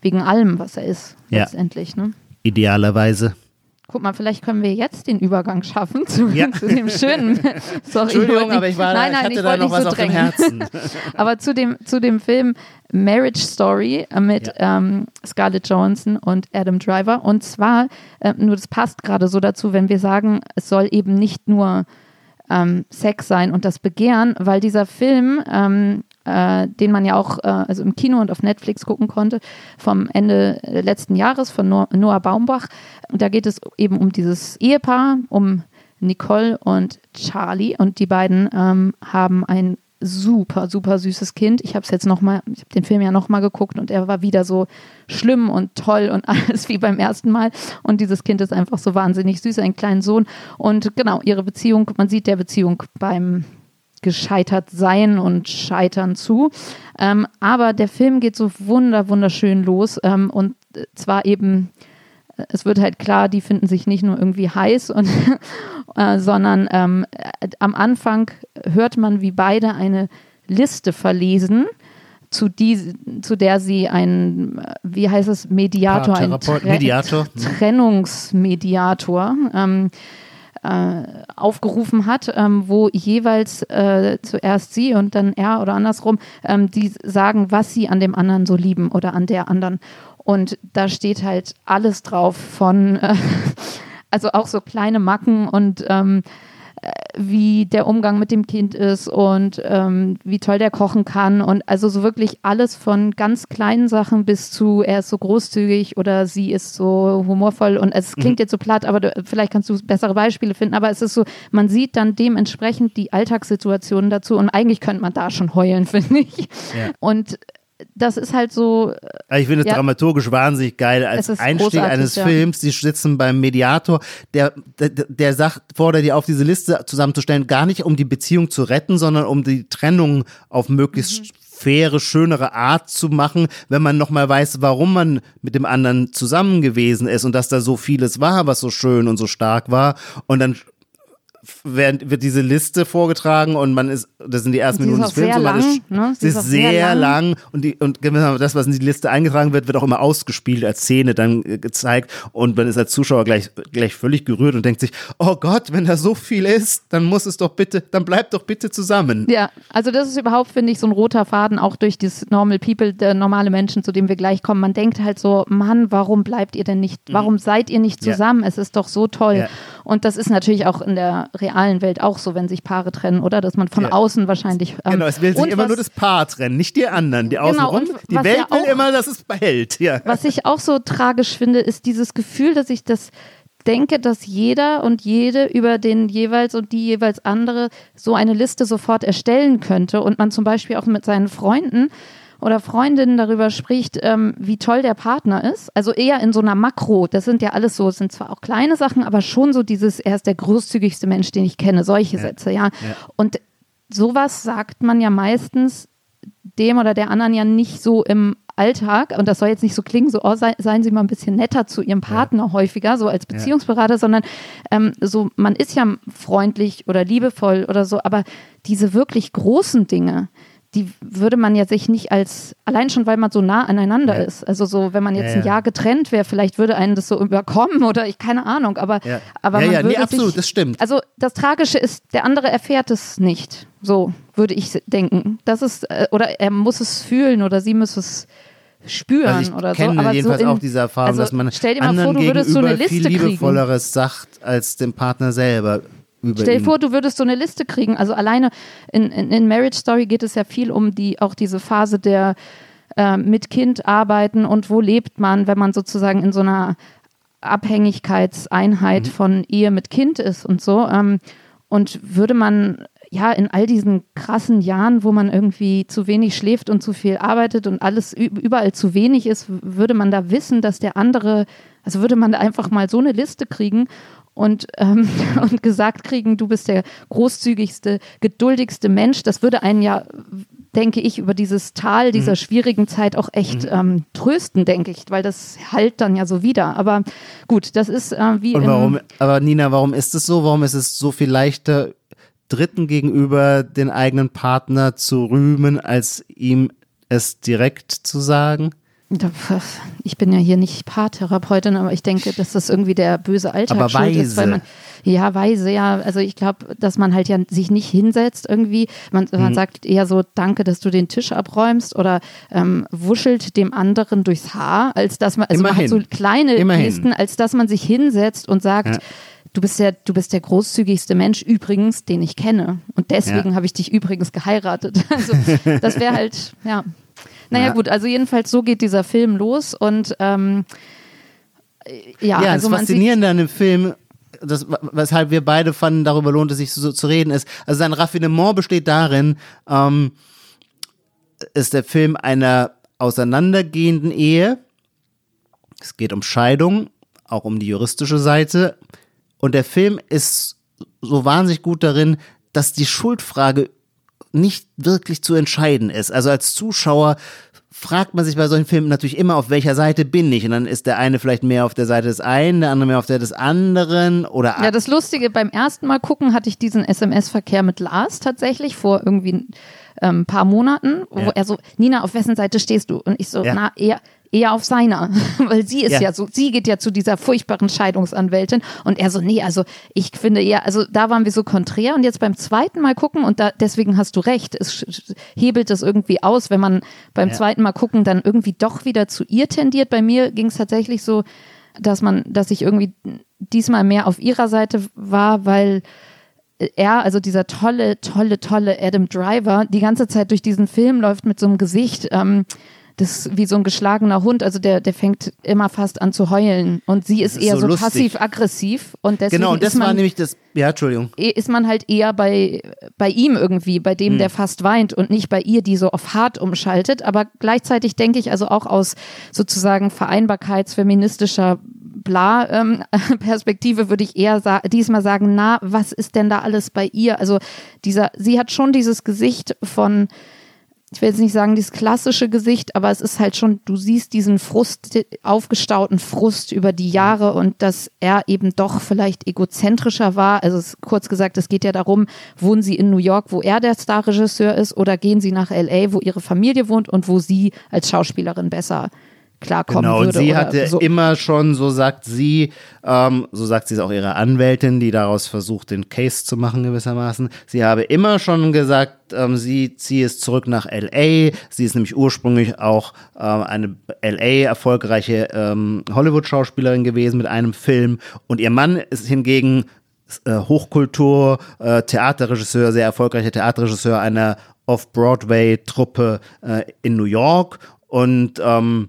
wegen allem, was er ist, ja. letztendlich. Ne? Idealerweise. Guck mal, vielleicht können wir jetzt den Übergang schaffen zu, ja. zu dem schönen. Sorry, Entschuldigung, ich aber ich, war, nein, nein, ich hatte ich da noch was so auf dem Herzen. aber zu dem, zu dem Film Marriage Story mit ja. ähm, Scarlett Johansson und Adam Driver. Und zwar, äh, nur das passt gerade so dazu, wenn wir sagen, es soll eben nicht nur ähm, Sex sein und das Begehren, weil dieser Film ähm, äh, den man ja auch äh, also im Kino und auf Netflix gucken konnte, vom Ende letzten Jahres von no Noah Baumbach. Und da geht es eben um dieses Ehepaar, um Nicole und Charlie. Und die beiden ähm, haben ein super, super süßes Kind. Ich habe es jetzt nochmal, ich habe den Film ja nochmal geguckt und er war wieder so schlimm und toll und alles wie beim ersten Mal. Und dieses Kind ist einfach so wahnsinnig süß, ein kleiner Sohn. Und genau, ihre Beziehung, man sieht der Beziehung beim gescheitert sein und scheitern zu. Ähm, aber der Film geht so wunder, wunderschön los ähm, und zwar eben, äh, es wird halt klar, die finden sich nicht nur irgendwie heiß, und, äh, sondern ähm, äh, am Anfang hört man, wie beide eine Liste verlesen. Zu, die, zu der sie ein, äh, wie heißt es, Mediator, ein Tre Mediator. Trennungsmediator ähm, äh, aufgerufen hat, ähm, wo jeweils äh, zuerst sie und dann er oder andersrum, ähm, die sagen, was sie an dem anderen so lieben oder an der anderen. Und da steht halt alles drauf von, äh, also auch so kleine Macken und ähm, wie der Umgang mit dem Kind ist und ähm, wie toll der kochen kann. Und also so wirklich alles von ganz kleinen Sachen bis zu, er ist so großzügig oder sie ist so humorvoll. Und es klingt mhm. jetzt so platt, aber du, vielleicht kannst du bessere Beispiele finden. Aber es ist so, man sieht dann dementsprechend die Alltagssituationen dazu. Und eigentlich könnte man da schon heulen, finde ich. Ja. Und das ist halt so. Ich finde es ja, dramaturgisch wahnsinnig geil. Als Einstieg eines ja. Films, die sitzen beim Mediator, der, der, der sagt, fordert die auf, diese Liste zusammenzustellen, gar nicht um die Beziehung zu retten, sondern um die Trennung auf möglichst mhm. faire, schönere Art zu machen, wenn man nochmal weiß, warum man mit dem anderen zusammen gewesen ist und dass da so vieles war, was so schön und so stark war. Und dann werden, wird diese Liste vorgetragen und man ist, das sind die ersten Minuten des Films, und man lang, ist, ne? sie ist, ist sehr, sehr lang. lang, und, die, und das, was in die Liste eingetragen wird, wird auch immer ausgespielt als Szene dann äh, gezeigt und man ist als Zuschauer gleich, gleich völlig gerührt und denkt sich, oh Gott, wenn da so viel ist, dann muss es doch bitte, dann bleibt doch bitte zusammen. Ja, also das ist überhaupt, finde ich, so ein roter Faden auch durch das Normal People, der normale Menschen, zu dem wir gleich kommen. Man denkt halt so, Mann, warum bleibt ihr denn nicht, warum mhm. seid ihr nicht zusammen? Ja. Es ist doch so toll. Ja. Und das ist natürlich auch in der realen Welt auch so, wenn sich Paare trennen, oder? Dass man von ja. außen wahrscheinlich. Ähm, genau, es will sich immer was, nur das Paar trennen, nicht die anderen, die genau, außenrum. Die Welt ja will immer, dass es behält. Ja. Was ich auch so tragisch finde, ist dieses Gefühl, dass ich das denke, dass jeder und jede über den jeweils und die jeweils andere so eine Liste sofort erstellen könnte und man zum Beispiel auch mit seinen Freunden oder Freundinnen darüber spricht, ähm, wie toll der Partner ist. Also eher in so einer Makro. Das sind ja alles so, sind zwar auch kleine Sachen, aber schon so dieses, er ist der großzügigste Mensch, den ich kenne. Solche ja. Sätze, ja. ja. Und sowas sagt man ja meistens dem oder der anderen ja nicht so im Alltag, und das soll jetzt nicht so klingen, so, oh, sei, seien Sie mal ein bisschen netter zu Ihrem Partner ja. häufiger, so als Beziehungsberater, ja. sondern ähm, so, man ist ja freundlich oder liebevoll oder so, aber diese wirklich großen Dinge, die würde man ja sich nicht als, allein schon, weil man so nah aneinander ja. ist. Also so, wenn man jetzt ja, ja. ein Jahr getrennt wäre, vielleicht würde einen das so überkommen oder ich, keine Ahnung, aber, ja. aber man ja, würde nee, absolut, sich, das stimmt. Also das Tragische ist, der andere erfährt es nicht. So würde ich denken. Das ist, äh, oder er muss es fühlen oder sie muss es spüren also ich oder kenne so. Aber jedenfalls so in, auch diese Erfahrung, also dass man stell dir mal vor, du würdest so eine Liste viel kriegen. liebevolleres sagt als dem Partner selber. Über Stell dir vor, du würdest so eine Liste kriegen. Also alleine in, in, in Marriage Story geht es ja viel um die, auch diese Phase der äh, mit Kind arbeiten und wo lebt man, wenn man sozusagen in so einer Abhängigkeitseinheit Mhm. von Ehe mit Kind ist und so. Ähm, und würde man ja in all diesen krassen Jahren, wo man irgendwie zu wenig schläft und zu viel arbeitet und alles überall zu wenig ist, würde man da wissen, dass der andere, also würde man da einfach mal so eine Liste kriegen und, ähm, und gesagt kriegen, du bist der großzügigste, geduldigste Mensch. Das würde einen ja, denke ich, über dieses Tal dieser Mhm. schwierigen Zeit auch echt ähm, trösten, denke ich, weil das halt dann ja so wieder. Aber gut, das ist äh, wie Und warum, aber Nina, warum ist es so? Warum ist es so viel leichter, Dritten gegenüber den eigenen Partner zu rühmen, als ihm es direkt zu sagen? Ich bin ja hier nicht Paartherapeutin, aber ich denke, dass das irgendwie der böse Alltag Aber schuld ist, weil weise. man ja weise, ja, also ich glaube, dass man halt ja sich nicht hinsetzt irgendwie. Man, Mhm. man sagt eher so, danke, dass du den Tisch abräumst oder ähm, wuschelt dem anderen durchs Haar, als dass man, also man hat Immerhin. so kleine Immerhin. Gesten, als dass man sich hinsetzt und sagt, Ja. Du bist, der, du bist der großzügigste Mensch übrigens, den ich kenne. Und deswegen Ja. habe ich dich übrigens geheiratet. Also, das wäre halt, ja. Naja, Ja. gut, also jedenfalls so geht dieser Film los und ähm, ja, Ja, also das Faszinierende an dem Film, das, weshalb wir beide fanden, darüber lohnt es sich so zu reden, ist, also sein Raffinement besteht darin, ähm, ist der Film einer auseinandergehenden Ehe. Es geht um Scheidung, auch um die juristische Seite. Und der Film ist so wahnsinnig gut darin, dass die Schuldfrage nicht wirklich zu entscheiden ist. Also als Zuschauer fragt man sich bei solchen Filmen natürlich immer, auf welcher Seite bin ich? Und dann ist der eine vielleicht mehr auf der Seite des einen, der andere mehr auf der des anderen oder ja, das Lustige, beim ersten Mal gucken hatte ich diesen SMS-Verkehr mit Lars tatsächlich vor irgendwie ein ähm, paar Monaten, wo Ja. er so, Nina, auf wessen Seite stehst du? Und ich so, Ja. na, eher, eher auf seiner, weil sie ist ja. Ja. so, sie geht ja zu dieser furchtbaren Scheidungsanwältin und er so, nee, also ich finde eher, also da waren wir so konträr und jetzt beim zweiten Mal gucken und da, deswegen hast du recht, es hebelt es irgendwie aus, wenn man beim Ja. zweiten Mal gucken dann irgendwie doch wieder zu ihr tendiert. Bei mir ging es tatsächlich so, dass man, dass ich irgendwie diesmal mehr auf ihrer Seite war, weil er, also dieser tolle, tolle, tolle Adam Driver, die ganze Zeit durch diesen Film läuft mit so einem Gesicht, ähm, das ist wie so ein geschlagener Hund, also der, der fängt immer fast an zu heulen und sie ist, ist eher so so, passiv-aggressiv und deswegen Genau, und das ist man, war nämlich das, ja, Entschuldigung. eh- ist man halt eher bei, bei ihm irgendwie, bei Hm. dem, der fast weint und nicht bei ihr, die so auf hart umschaltet. Aber gleichzeitig denke ich also auch aus sozusagen vereinbarkeitsfeministischer Bla ähm, Perspektive würde ich eher sa diesmal sagen, na, was ist denn da alles bei ihr? Also dieser, sie hat schon dieses Gesicht von, ich will jetzt nicht sagen dieses klassische Gesicht, aber es ist halt schon, du siehst diesen Frust, aufgestauten Frust über die Jahre und dass er eben doch vielleicht egozentrischer war. Also es, kurz gesagt, es geht ja darum, wohnen sie in New York, wo er der Starregisseur ist, oder gehen sie nach LA, wo ihre Familie wohnt und wo sie als Schauspielerin besser klarkommen Genau, und würde. sie oder hatte so. immer schon, so sagt sie, ähm, so sagt sie es auch ihrer Anwältin, die daraus versucht, den Case zu machen gewissermaßen. Sie habe immer schon gesagt, ähm, sie ziehe es zurück nach LA. Sie ist nämlich ursprünglich auch ähm, eine LA erfolgreiche ähm, Hollywood-Schauspielerin gewesen mit einem Film. Und ihr Mann ist hingegen äh, Hochkultur, äh, Theaterregisseur, sehr erfolgreicher Theaterregisseur einer Off-Broadway-Truppe äh, in New York. Und ähm,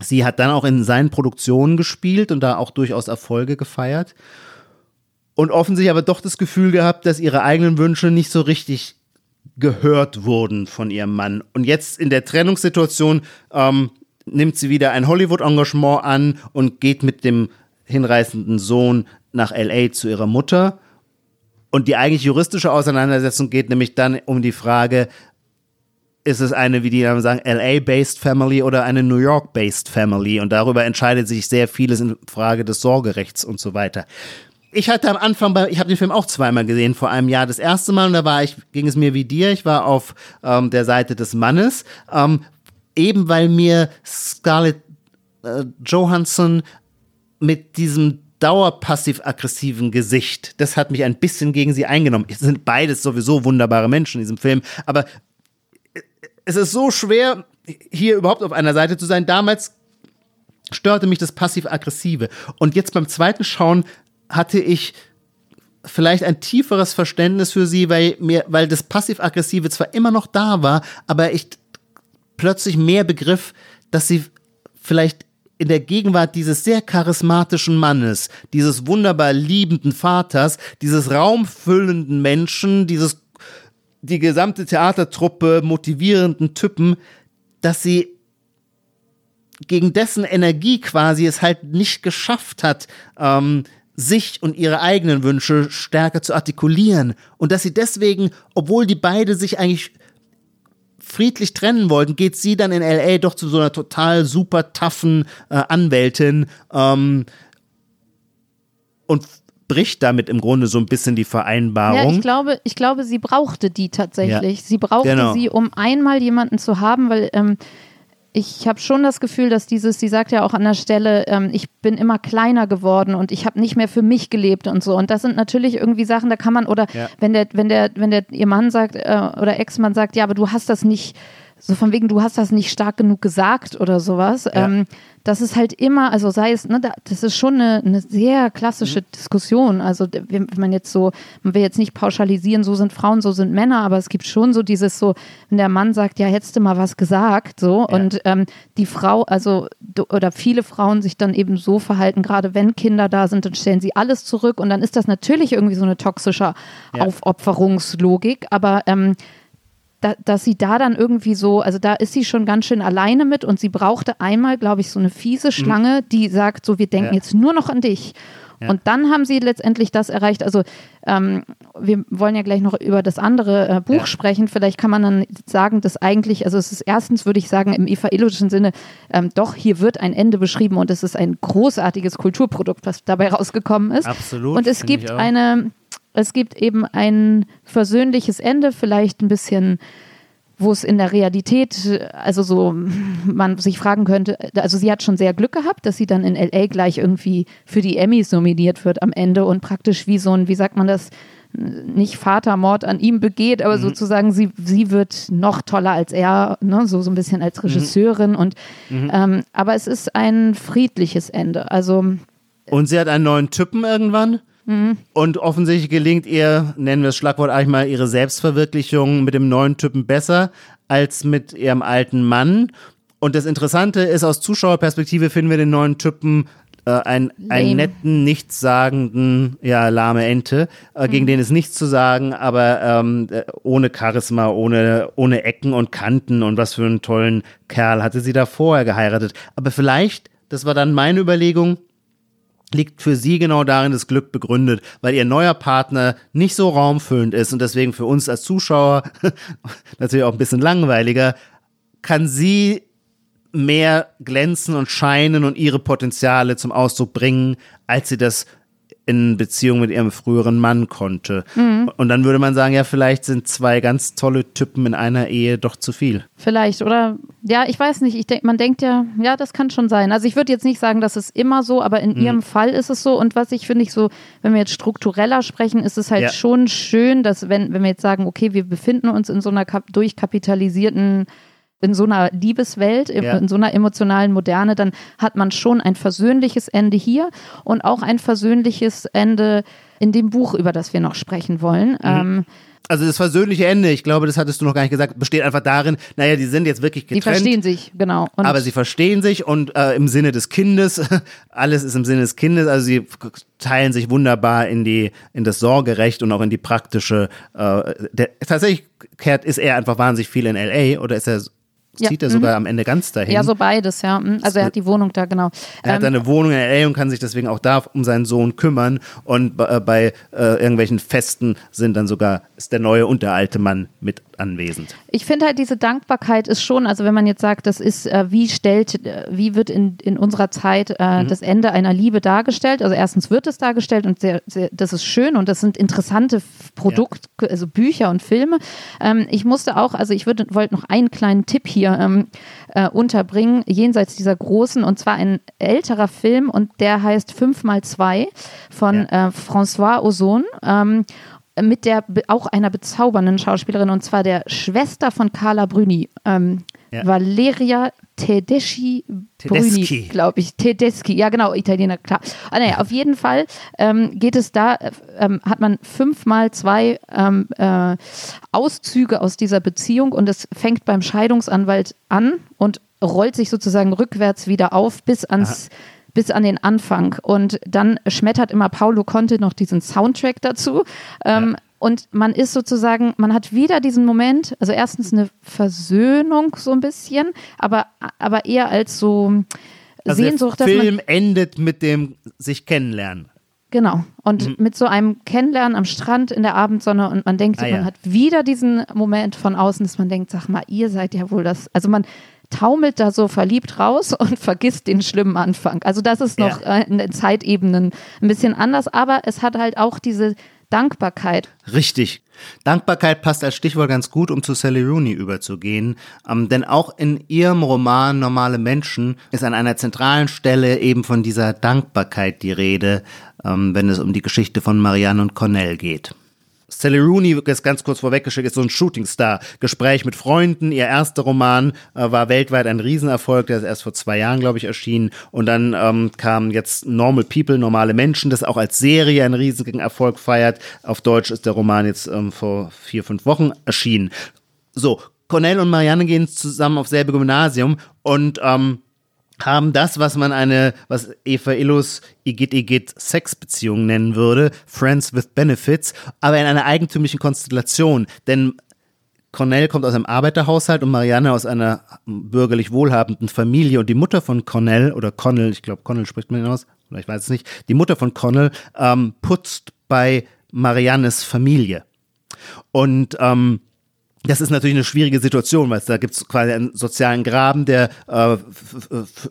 Sie hat dann auch in seinen Produktionen gespielt und da auch durchaus Erfolge gefeiert. Und offensichtlich aber doch das Gefühl gehabt, dass ihre eigenen Wünsche nicht so richtig gehört wurden von ihrem Mann. Und jetzt in der Trennungssituation ähm, nimmt sie wieder ein Hollywood-Engagement an und geht mit dem hinreißenden Sohn nach LA zu ihrer Mutter. Und die eigentlich juristische Auseinandersetzung geht nämlich dann um die Frage, ist es eine, wie die dann sagen, LA-based Family oder eine New York-based Family? Und darüber entscheidet sich sehr vieles in Frage des Sorgerechts und so weiter. ich hatte am Anfang, bei, ich habe den Film auch zweimal gesehen, vor einem Jahr das erste Mal und da war ich, ging es mir wie dir, ich war auf ähm, der Seite des Mannes, ähm, eben weil mir Scarlett äh, Johansson mit diesem dauerpassiv-aggressiven Gesicht, das hat mich ein bisschen gegen sie eingenommen. Es sind beides sowieso wunderbare Menschen in diesem Film, aber es ist so schwer, hier überhaupt auf einer Seite zu sein. Damals störte mich das passiv-aggressive. Und jetzt beim zweiten Schauen hatte ich vielleicht ein tieferes Verständnis für sie, weil mir, weil das passiv-aggressive zwar immer noch da war, aber ich plötzlich mehr begriff, dass sie vielleicht in der Gegenwart dieses sehr charismatischen Mannes, dieses wunderbar liebenden Vaters, dieses raumfüllenden Menschen, dieses die gesamte Theatertruppe motivierenden Typen, dass sie gegen dessen Energie quasi es halt nicht geschafft hat, ähm, sich und ihre eigenen Wünsche stärker zu artikulieren. Und dass sie deswegen, obwohl die beide sich eigentlich friedlich trennen wollten, geht sie dann in LA doch zu so einer total super toughen äh, Anwältin ähm, und bricht damit im Grunde so ein bisschen die Vereinbarung. Ja, ich glaube, ich glaube, sie brauchte die tatsächlich. Ja, sie brauchte genau. sie, um einmal jemanden zu haben, weil ähm, ich habe schon das Gefühl, dass dieses, sie sagt ja auch an der Stelle, ähm, ich bin immer kleiner geworden und ich habe nicht mehr für mich gelebt und so. Und das sind natürlich irgendwie Sachen, da kann man, oder Ja. wenn der, wenn der, wenn der ihr Mann sagt, äh, oder Ex-Mann sagt, ja, aber du hast das nicht, so von wegen, du hast das nicht stark genug gesagt oder sowas. Ähm, das ist halt immer, also sei es, ne, da, das ist schon eine, eine sehr klassische Diskussion. Also wenn man jetzt so, man will jetzt nicht pauschalisieren, so sind Frauen, so sind Männer, aber es gibt schon so dieses so, wenn der Mann sagt, ja, hättest du mal was gesagt, so, und ähm, die Frau, also oder viele Frauen sich dann eben so verhalten, gerade wenn Kinder da sind, dann stellen sie alles zurück und dann ist das natürlich irgendwie so eine toxische Ja. Aufopferungslogik, aber ähm, da, dass sie da dann irgendwie so, also da ist sie schon ganz schön alleine mit und sie brauchte einmal, glaube ich, so eine fiese Schlange, die sagt, so, wir denken Ja. jetzt nur noch an dich. Ja. Und dann haben sie letztendlich das erreicht. Also ähm, wir wollen ja gleich noch über das andere äh, Buch Ja. sprechen. Vielleicht kann man dann sagen, dass eigentlich, also es ist erstens, würde ich sagen, im evangelischen Sinne, ähm, doch, hier wird ein Ende beschrieben und es ist ein großartiges Kulturprodukt, was dabei rausgekommen ist. Absolut, Und es gibt eine, es gibt eben ein versöhnliches Ende, vielleicht ein bisschen, wo es in der Realität, also so, man sich fragen könnte, also sie hat schon sehr Glück gehabt, dass sie dann in LA gleich irgendwie für die Emmys nominiert wird am Ende und praktisch wie so ein, wie sagt man das, nicht Vatermord an ihm begeht, aber sozusagen sie, sie wird noch toller als er, ne? so, so ein bisschen als Regisseurin und ähm, aber es ist ein friedliches Ende. Also Und sie hat einen neuen Typen irgendwann. Mhm. Und offensichtlich gelingt ihr, nennen wir das Schlagwort eigentlich mal, ihre Selbstverwirklichung mit dem neuen Typen besser als mit ihrem alten Mann. Und das Interessante ist, aus Zuschauerperspektive finden wir den neuen Typen äh, ein, einen Lame. netten, nichtssagenden, ja, lahme Ente, äh, Mhm. gegen den ist nichts zu sagen, aber ähm, äh, ohne Charisma, ohne, ohne Ecken und Kanten und was für einen tollen Kerl hatte sie da vorher geheiratet. Aber vielleicht, das war dann meine Überlegung, liegt für sie genau darin das Glück begründet, weil ihr neuer Partner nicht so raumfüllend ist und deswegen für uns als Zuschauer natürlich auch ein bisschen langweiliger, kann sie mehr glänzen und scheinen und ihre Potenziale zum Ausdruck bringen, als sie das in Beziehung mit ihrem früheren Mann konnte. Und dann würde man sagen, ja, vielleicht sind zwei ganz tolle Typen in einer Ehe doch zu viel. Vielleicht, oder? Ja, ich weiß nicht. Ich denk, man denkt ja, ja, das kann schon sein. Also ich würde jetzt nicht sagen, dass es immer so, aber in ihrem Fall ist es so. Und was ich finde ich so, wenn wir jetzt struktureller sprechen, ist es halt Ja. schon schön, dass wenn, wenn wir jetzt sagen, okay, wir befinden uns in so einer kap durchkapitalisierten in so einer Liebeswelt, in, Ja. in so einer emotionalen Moderne, dann hat man schon ein versöhnliches Ende hier und auch ein versöhnliches Ende in dem Buch, über das wir noch sprechen wollen. Ähm, Also das versöhnliche Ende, ich glaube, das hattest du noch gar nicht gesagt, besteht einfach darin, naja, die sind jetzt wirklich die getrennt. verstehen sich, genau. Und aber sie verstehen sich und äh, im Sinne des Kindes, alles ist im Sinne des Kindes, also sie teilen sich wunderbar in die in das Sorgerecht und auch in die praktische. Äh, der, tatsächlich kehrt ist er einfach wahnsinnig viel in LA oder ist er Ja, zieht er sogar am Ende ganz dahin? Ja, so beides, ja. Mhm. Also er hat die Wohnung da, genau. Er hat Ähm, eine Wohnung in LA und kann sich deswegen auch da um seinen Sohn kümmern. Und bei, äh, bei äh, irgendwelchen Festen sind dann sogar ist der neue und der alte Mann mit anwesend. Ich finde halt, diese Dankbarkeit ist schon, also wenn man jetzt sagt, das ist, äh, wie stellt, äh, wie wird in, in unserer Zeit äh, mhm. das Ende einer Liebe dargestellt? Also erstens wird es dargestellt und sehr, sehr, das ist schön und das sind interessante Produkte, ja. also Bücher und Filme. Ähm, ich musste auch, also ich wollte noch einen kleinen Tipp hier ähm, äh, unterbringen, jenseits dieser großen, und zwar ein älterer Film und der heißt 5x2 von ja. äh, François Ozon. Ähm, mit der auch einer bezaubernden Schauspielerin und zwar der Schwester von Carla Bruni, ähm, ja. Valeria Tedeschi Bruni, glaube ich. Tedeschi, ja genau, Italiener, klar. Ah, naja, auf jeden Fall ähm, geht es da, ähm, hat man fünfmal zwei ähm, äh, Auszüge aus dieser Beziehung und es fängt beim Scheidungsanwalt an und rollt sich sozusagen rückwärts wieder auf bis ans Aha bis an den Anfang. Und dann schmettert immer Paulo Conte noch diesen Soundtrack dazu. Ähm, ja. Und man ist sozusagen, man hat wieder diesen Moment, also erstens eine Versöhnung so ein bisschen, aber, aber eher als so also Sehnsucht. Der Film endet mit dem sich kennenlernen. Genau. Und mhm. mit so einem Kennenlernen am Strand in der Abendsonne und man denkt, ah, man ja. hat wieder diesen Moment von außen, dass man denkt, sag mal, ihr seid ja wohl das. Also man, taumelt da so verliebt raus und vergisst den schlimmen Anfang. Also das ist noch ja. äh, in den Zeitebenen ein bisschen anders, aber es hat halt auch diese Dankbarkeit. Richtig. Dankbarkeit passt als Stichwort ganz gut, um zu Sally Rooney überzugehen. Ähm, denn auch in ihrem Roman Normale Menschen ist an einer zentralen Stelle eben von dieser Dankbarkeit die Rede, ähm, wenn es um die Geschichte von Marianne und Cornell geht. Sally Rooney, ist ganz kurz vorweggeschickt, ist so ein Shootingstar. Gespräch mit Freunden, ihr erster Roman äh, war weltweit ein Riesenerfolg, der ist erst vor zwei Jahren, glaube ich, erschienen. Und dann ähm, kam jetzt Normal People, normale Menschen, das auch als Serie einen riesigen Erfolg feiert. Auf Deutsch ist der Roman jetzt ähm, vor vier, fünf Wochen erschienen. So, Cornell und Marianne gehen zusammen auf selbe Gymnasium und ähm, haben das, was man eine, was Eva Illus Igit Igit Sexbeziehung nennen würde, Friends with Benefits, aber in einer eigentümlichen Konstellation. Denn Cornell kommt aus einem Arbeiterhaushalt und Marianne aus einer bürgerlich wohlhabenden Familie und die Mutter von Cornell oder Connell, ich glaube Connell spricht man ihn aus, oder ich weiß es nicht, die Mutter von Connell ähm, putzt bei Mariannes Familie. Und ähm, das ist natürlich eine schwierige Situation, weil da gibt es quasi einen sozialen Graben, der äh,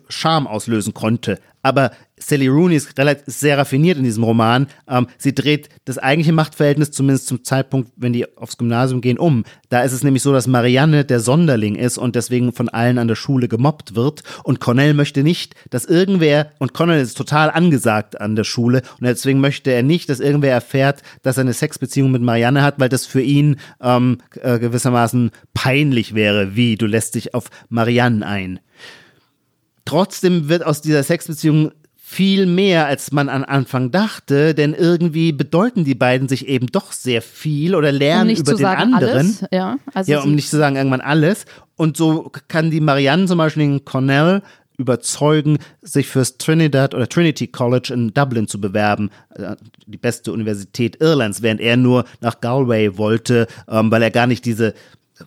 Scham auslösen konnte. Aber Sally Rooney ist relativ, sehr raffiniert in diesem Roman. Ähm, sie dreht das eigentliche Machtverhältnis, zumindest zum Zeitpunkt, wenn die aufs Gymnasium gehen, um. Da ist es nämlich so, dass Marianne der Sonderling ist und deswegen von allen an der Schule gemobbt wird. Und Cornell möchte nicht, dass irgendwer, und Cornell ist total angesagt an der Schule, und deswegen möchte er nicht, dass irgendwer erfährt, dass er eine Sexbeziehung mit Marianne hat, weil das für ihn ähm, äh, gewissermaßen peinlich wäre, wie du lässt dich auf Marianne ein. Trotzdem wird aus dieser Sexbeziehung viel mehr, als man am Anfang dachte, denn irgendwie bedeuten die beiden sich eben doch sehr viel oder lernen um über den anderen. Alles, ja, also ja, um nicht zu sagen irgendwann alles. Und so kann die Marianne zum Beispiel in Cornell überzeugen, sich fürs Trinidad oder Trinity College in Dublin zu bewerben, äh, die beste Universität Irlands, während er nur nach Galway wollte, ähm, weil er gar nicht diese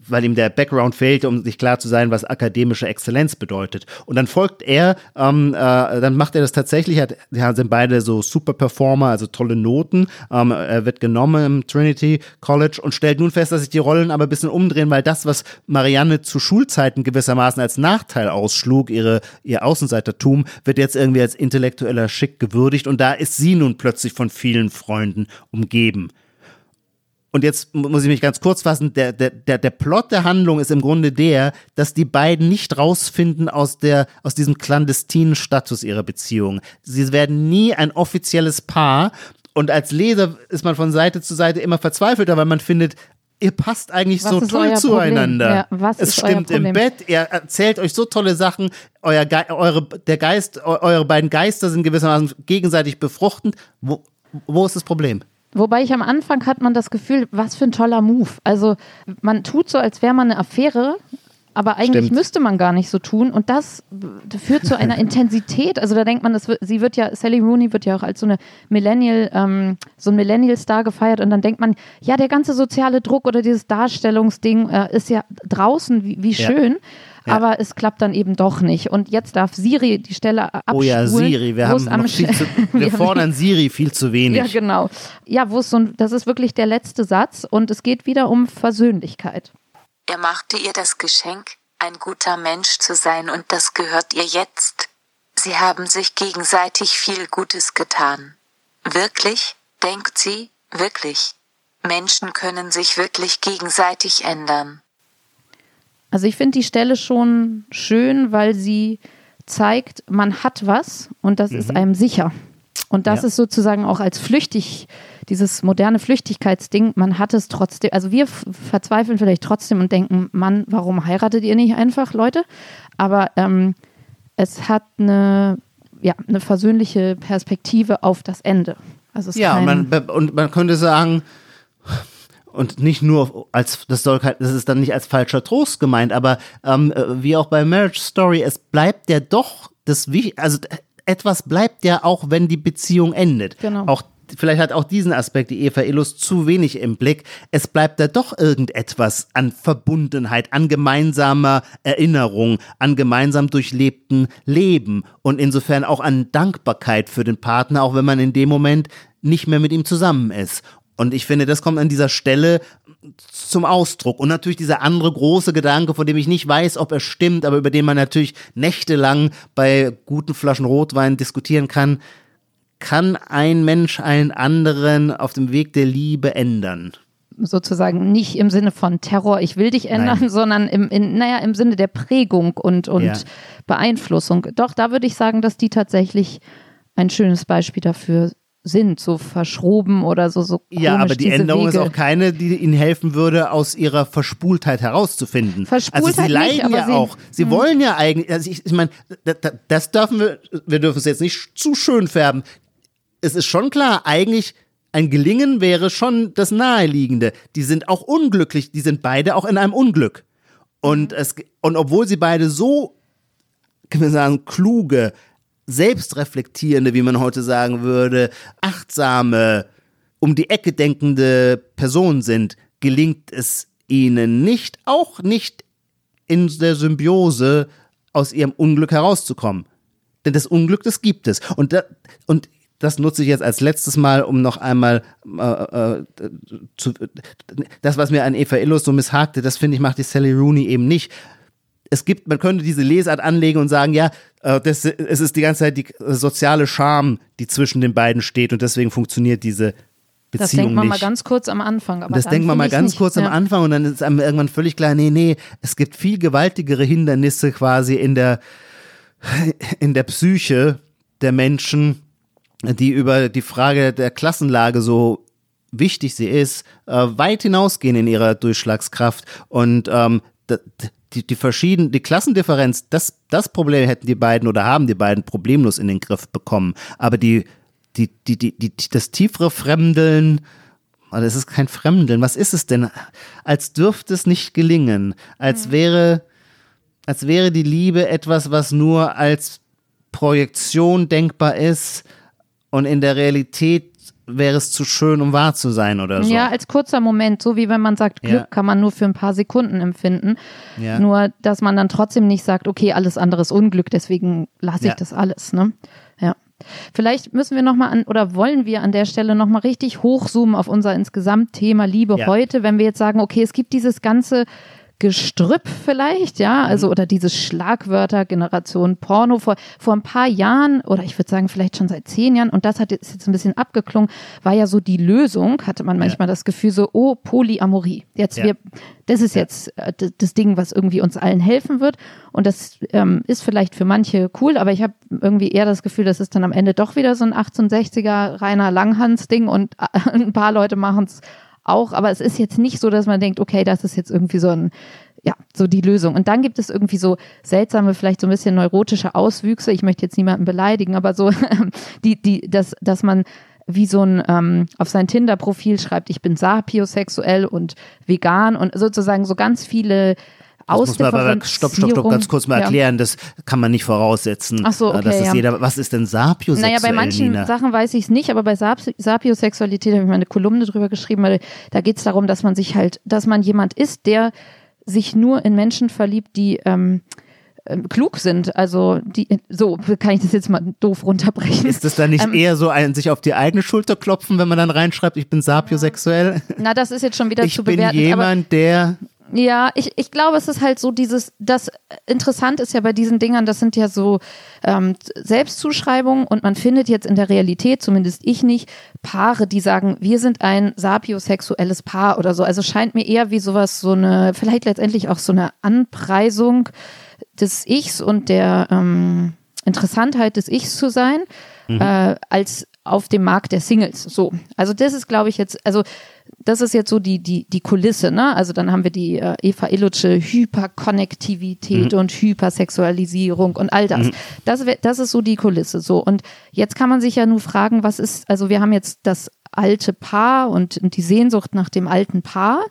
weil ihm der Background fehlte, um sich klar zu sein, was akademische Exzellenz bedeutet. Und dann folgt er, ähm, äh, dann macht er das tatsächlich, hat, sind beide so Super Performer, also tolle Noten. Ähm, er wird genommen im Trinity College und stellt nun fest, dass sich die Rollen aber ein bisschen umdrehen, weil das, was Marianne zu Schulzeiten gewissermaßen als Nachteil ausschlug, ihre, ihr Außenseitertum, wird jetzt irgendwie als intellektueller Schick gewürdigt und da ist sie nun plötzlich von vielen Freunden umgeben und jetzt muss ich mich ganz kurz fassen, der, der, der, der Plot der Handlung ist im Grunde der, dass die beiden nicht rausfinden aus, der, aus diesem clandestinen Status ihrer Beziehung. Sie werden nie ein offizielles Paar. Und als Leser ist man von Seite zu Seite immer verzweifelter, weil man findet, ihr passt eigentlich was so toll zueinander. Ja, es stimmt im Bett, ihr erzählt euch so tolle Sachen, euer Ge eure, der Geist, eure beiden Geister sind gewissermaßen gegenseitig befruchtend. Wo, wo ist das Problem? Wobei ich am Anfang hat man das Gefühl, was für ein toller Move. Also man tut so, als wäre man eine Affäre, aber eigentlich Stimmt. müsste man gar nicht so tun. Und das führt zu einer Intensität. Also da denkt man, wird, sie wird ja, Sally Rooney wird ja auch als so eine Millennial, ähm, so ein Millennial-Star gefeiert. Und dann denkt man, ja, der ganze soziale Druck oder dieses Darstellungsding äh, ist ja draußen, wie, wie schön. Ja. Ja. Aber es klappt dann eben doch nicht. Und jetzt darf Siri die Stelle abspulen. Oh ja, Siri. Wir, haben noch viel zu, wir fordern Siri viel zu wenig. Ja, genau. Ja, wo es so ein, das ist wirklich der letzte Satz und es geht wieder um Versöhnlichkeit. Er machte ihr das Geschenk, ein guter Mensch zu sein und das gehört ihr jetzt. Sie haben sich gegenseitig viel Gutes getan. Wirklich, denkt sie, wirklich. Menschen können sich wirklich gegenseitig ändern. Also ich finde die Stelle schon schön, weil sie zeigt, man hat was und das mhm. ist einem sicher. Und das ja. ist sozusagen auch als flüchtig, dieses moderne Flüchtigkeitsding, man hat es trotzdem, also wir verzweifeln vielleicht trotzdem und denken, Mann, warum heiratet ihr nicht einfach, Leute? Aber ähm, es hat eine, ja, eine versöhnliche Perspektive auf das Ende. Also ja, und man, und man könnte sagen, und nicht nur als, das soll das ist dann nicht als falscher Trost gemeint, aber ähm, äh, wie auch bei Marriage Story, es bleibt ja doch das, also etwas bleibt ja auch, wenn die Beziehung endet. Genau. Auch vielleicht hat auch diesen Aspekt die Eva Illus zu wenig im Blick. Es bleibt da doch irgendetwas an Verbundenheit, an gemeinsamer Erinnerung, an gemeinsam durchlebten Leben und insofern auch an Dankbarkeit für den Partner, auch wenn man in dem Moment nicht mehr mit ihm zusammen ist. Und ich finde, das kommt an dieser Stelle zum Ausdruck. Und natürlich dieser andere große Gedanke, von dem ich nicht weiß, ob er stimmt, aber über den man natürlich nächtelang bei guten Flaschen Rotwein diskutieren kann. Kann ein Mensch einen anderen auf dem Weg der Liebe ändern? sozusagen nicht im Sinne von Terror, ich will dich ändern, Nein. sondern im, in, naja, im Sinne der Prägung und, und ja. Beeinflussung. Doch, da würde ich sagen, dass die tatsächlich ein schönes Beispiel dafür sind, so verschroben oder so. so ja, aber die Änderung Wege. ist auch keine, die ihnen helfen würde, aus ihrer Verspultheit herauszufinden. Verspultheit also sie leiden nicht, ja auch. Sie mh. wollen ja eigentlich, also ich, ich meine, das dürfen wir, wir dürfen es jetzt nicht zu schön färben. Es ist schon klar, eigentlich ein Gelingen wäre schon das Naheliegende. Die sind auch unglücklich, die sind beide auch in einem Unglück. Und, es, und obwohl sie beide so, können wir sagen, kluge, selbstreflektierende, wie man heute sagen würde, achtsame, um die Ecke denkende Personen sind, gelingt es ihnen nicht, auch nicht in der Symbiose aus ihrem Unglück herauszukommen. Denn das Unglück, das gibt es. Und, da, und das nutze ich jetzt als letztes Mal, um noch einmal äh, äh, zu, das, was mir an Eva Illos so misshagte, das finde ich, macht die Sally Rooney eben nicht es gibt, man könnte diese Lesart anlegen und sagen, ja, das, es ist die ganze Zeit die soziale Scham, die zwischen den beiden steht und deswegen funktioniert diese Beziehung Das denkt man nicht. mal ganz kurz am Anfang. Aber das denkt man mal ganz nicht. kurz ja. am Anfang und dann ist einem irgendwann völlig klar, nee, nee, es gibt viel gewaltigere Hindernisse quasi in der, in der Psyche der Menschen, die über die Frage der Klassenlage so wichtig sie ist, äh, weit hinausgehen in ihrer Durchschlagskraft und ähm, die, die verschiedenen, die Klassendifferenz, das, das Problem hätten die beiden oder haben die beiden problemlos in den Griff bekommen. Aber die, die, die, die, die das tiefere Fremdeln, oder es ist kein Fremdeln, was ist es denn? Als dürfte es nicht gelingen, als wäre, als wäre die Liebe etwas, was nur als Projektion denkbar ist und in der Realität wäre es zu schön, um wahr zu sein oder so. Ja, als kurzer Moment, so wie wenn man sagt, Glück ja. kann man nur für ein paar Sekunden empfinden. Ja. Nur, dass man dann trotzdem nicht sagt, okay, alles andere ist Unglück, deswegen lasse ich ja. das alles. Ne? Ja. Vielleicht müssen wir nochmal an oder wollen wir an der Stelle nochmal richtig hochzoomen auf unser insgesamt Thema Liebe heute, wenn wir jetzt sagen, okay, es gibt dieses ganze Gestrüpp vielleicht, ja, also mhm. oder diese Schlagwörter Generation Porno vor, vor ein paar Jahren oder ich würde sagen vielleicht schon seit zehn Jahren und das hat jetzt, jetzt ein bisschen abgeklungen, war ja so die Lösung, hatte man manchmal ja. das Gefühl so, oh, Polyamorie, jetzt ja. wir, das ist jetzt äh, das Ding, was irgendwie uns allen helfen wird und das ähm, ist vielleicht für manche cool, aber ich habe irgendwie eher das Gefühl, das ist dann am Ende doch wieder so ein 1860er reiner Langhans-Ding und äh, ein paar Leute machen es auch, aber es ist jetzt nicht so, dass man denkt, okay, das ist jetzt irgendwie so ein, ja, so die Lösung. Und dann gibt es irgendwie so seltsame, vielleicht so ein bisschen neurotische Auswüchse. Ich möchte jetzt niemanden beleidigen, aber so, die, die, dass, dass man wie so ein ähm, auf sein Tinder-Profil schreibt, ich bin sapiosexuell und vegan und sozusagen so ganz viele das muss man aber stopp, stopp, stopp, ganz kurz mal erklären. Das kann man nicht voraussetzen. Ach so, okay, das ist ja. jeder. Was ist denn sapiosexuell? Naja, bei manchen Nina? Sachen weiß ich es nicht, aber bei Sapiosexualität habe ich mal eine Kolumne drüber geschrieben, weil da geht es darum, dass man sich halt, dass man jemand ist, der sich nur in Menschen verliebt, die ähm, ähm, klug sind. Also die, so kann ich das jetzt mal doof runterbrechen. Ist das dann nicht ähm, eher so ein sich auf die eigene Schulter klopfen, wenn man dann reinschreibt, ich bin sapiosexuell? Na, das ist jetzt schon wieder ich zu bewerten. Ich bin jemand, der Ja, ich, ich glaube, es ist halt so dieses, das interessant ist ja bei diesen Dingern, das sind ja so ähm, Selbstzuschreibungen und man findet jetzt in der Realität, zumindest ich nicht, Paare, die sagen, wir sind ein sapiosexuelles Paar oder so. Also scheint mir eher wie sowas, so eine, vielleicht letztendlich auch so eine Anpreisung des Ichs und der ähm, Interessantheit des Ichs zu sein, mhm. äh, als auf dem Markt der Singles. So. Also das ist, glaube ich, jetzt, also das ist jetzt so die, die, die Kulisse, ne? Also dann haben wir die äh, Eva Illutsche Hyperkonnektivität mhm. und Hypersexualisierung und all das. Mhm. Das, das ist so die Kulisse. So. Und jetzt kann man sich ja nur fragen, was ist, also wir haben jetzt das alte Paar und, und die Sehnsucht nach dem alten Paar.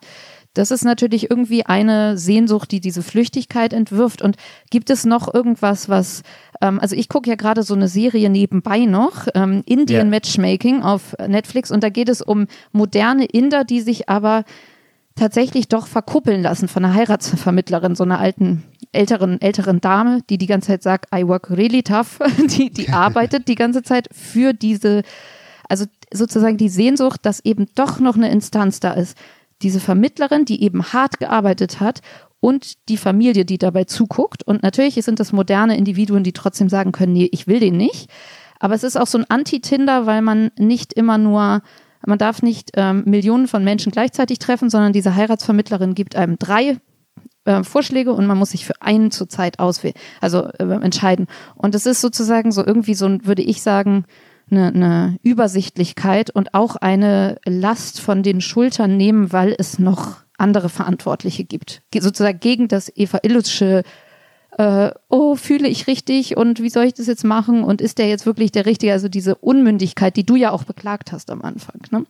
Das ist natürlich irgendwie eine Sehnsucht, die diese Flüchtigkeit entwirft. Und gibt es noch irgendwas, was, ähm, also ich gucke ja gerade so eine Serie nebenbei noch, ähm, Indian yeah. Matchmaking auf Netflix. Und da geht es um moderne Inder, die sich aber tatsächlich doch verkuppeln lassen von einer Heiratsvermittlerin, so einer alten, älteren, älteren Dame, die die ganze Zeit sagt, I work really tough, die, die arbeitet die ganze Zeit für diese, also sozusagen die Sehnsucht, dass eben doch noch eine Instanz da ist, diese Vermittlerin, die eben hart gearbeitet hat und die Familie, die dabei zuguckt. Und natürlich sind das moderne Individuen, die trotzdem sagen können, nee, ich will den nicht. Aber es ist auch so ein Anti-Tinder, weil man nicht immer nur, man darf nicht ähm, Millionen von Menschen gleichzeitig treffen, sondern diese Heiratsvermittlerin gibt einem drei äh, Vorschläge und man muss sich für einen zur Zeit auswählen, also äh, entscheiden. Und es ist sozusagen so irgendwie so, würde ich sagen, eine, eine Übersichtlichkeit und auch eine Last von den Schultern nehmen, weil es noch andere Verantwortliche gibt. Sozusagen gegen das Eva Illutsche äh, oh, fühle ich richtig und wie soll ich das jetzt machen und ist der jetzt wirklich der Richtige? Also diese Unmündigkeit, die du ja auch beklagt hast am Anfang. Ne?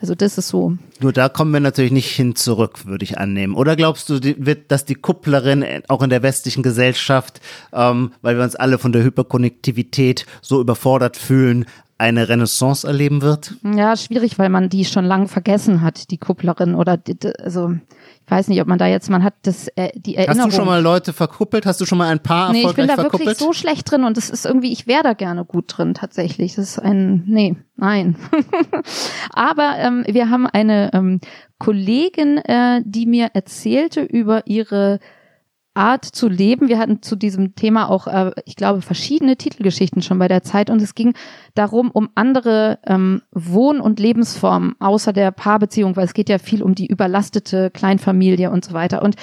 Also das ist so. Nur da kommen wir natürlich nicht hin zurück, würde ich annehmen. Oder glaubst du, wird, dass die Kupplerin auch in der westlichen Gesellschaft, ähm, weil wir uns alle von der Hyperkonnektivität so überfordert fühlen, eine Renaissance erleben wird? Ja, schwierig, weil man die schon lange vergessen hat, die Kupplerin oder die, also ich weiß nicht, ob man da jetzt, man hat das äh, die Erinnerung. Hast du schon mal Leute verkuppelt? Hast du schon mal ein Paar nee, erfolgreich verkuppelt? Nee, ich bin da verkuppelt? wirklich so schlecht drin und das ist irgendwie, ich wäre da gerne gut drin tatsächlich. Das ist ein, nee, nein. Aber ähm, wir haben eine ähm, Kollegin, äh, die mir erzählte über ihre Art zu leben. Wir hatten zu diesem Thema auch, äh, ich glaube, verschiedene Titelgeschichten schon bei der Zeit und es ging darum, um andere ähm, Wohn- und Lebensformen außer der Paarbeziehung, weil es geht ja viel um die überlastete Kleinfamilie und so weiter. Und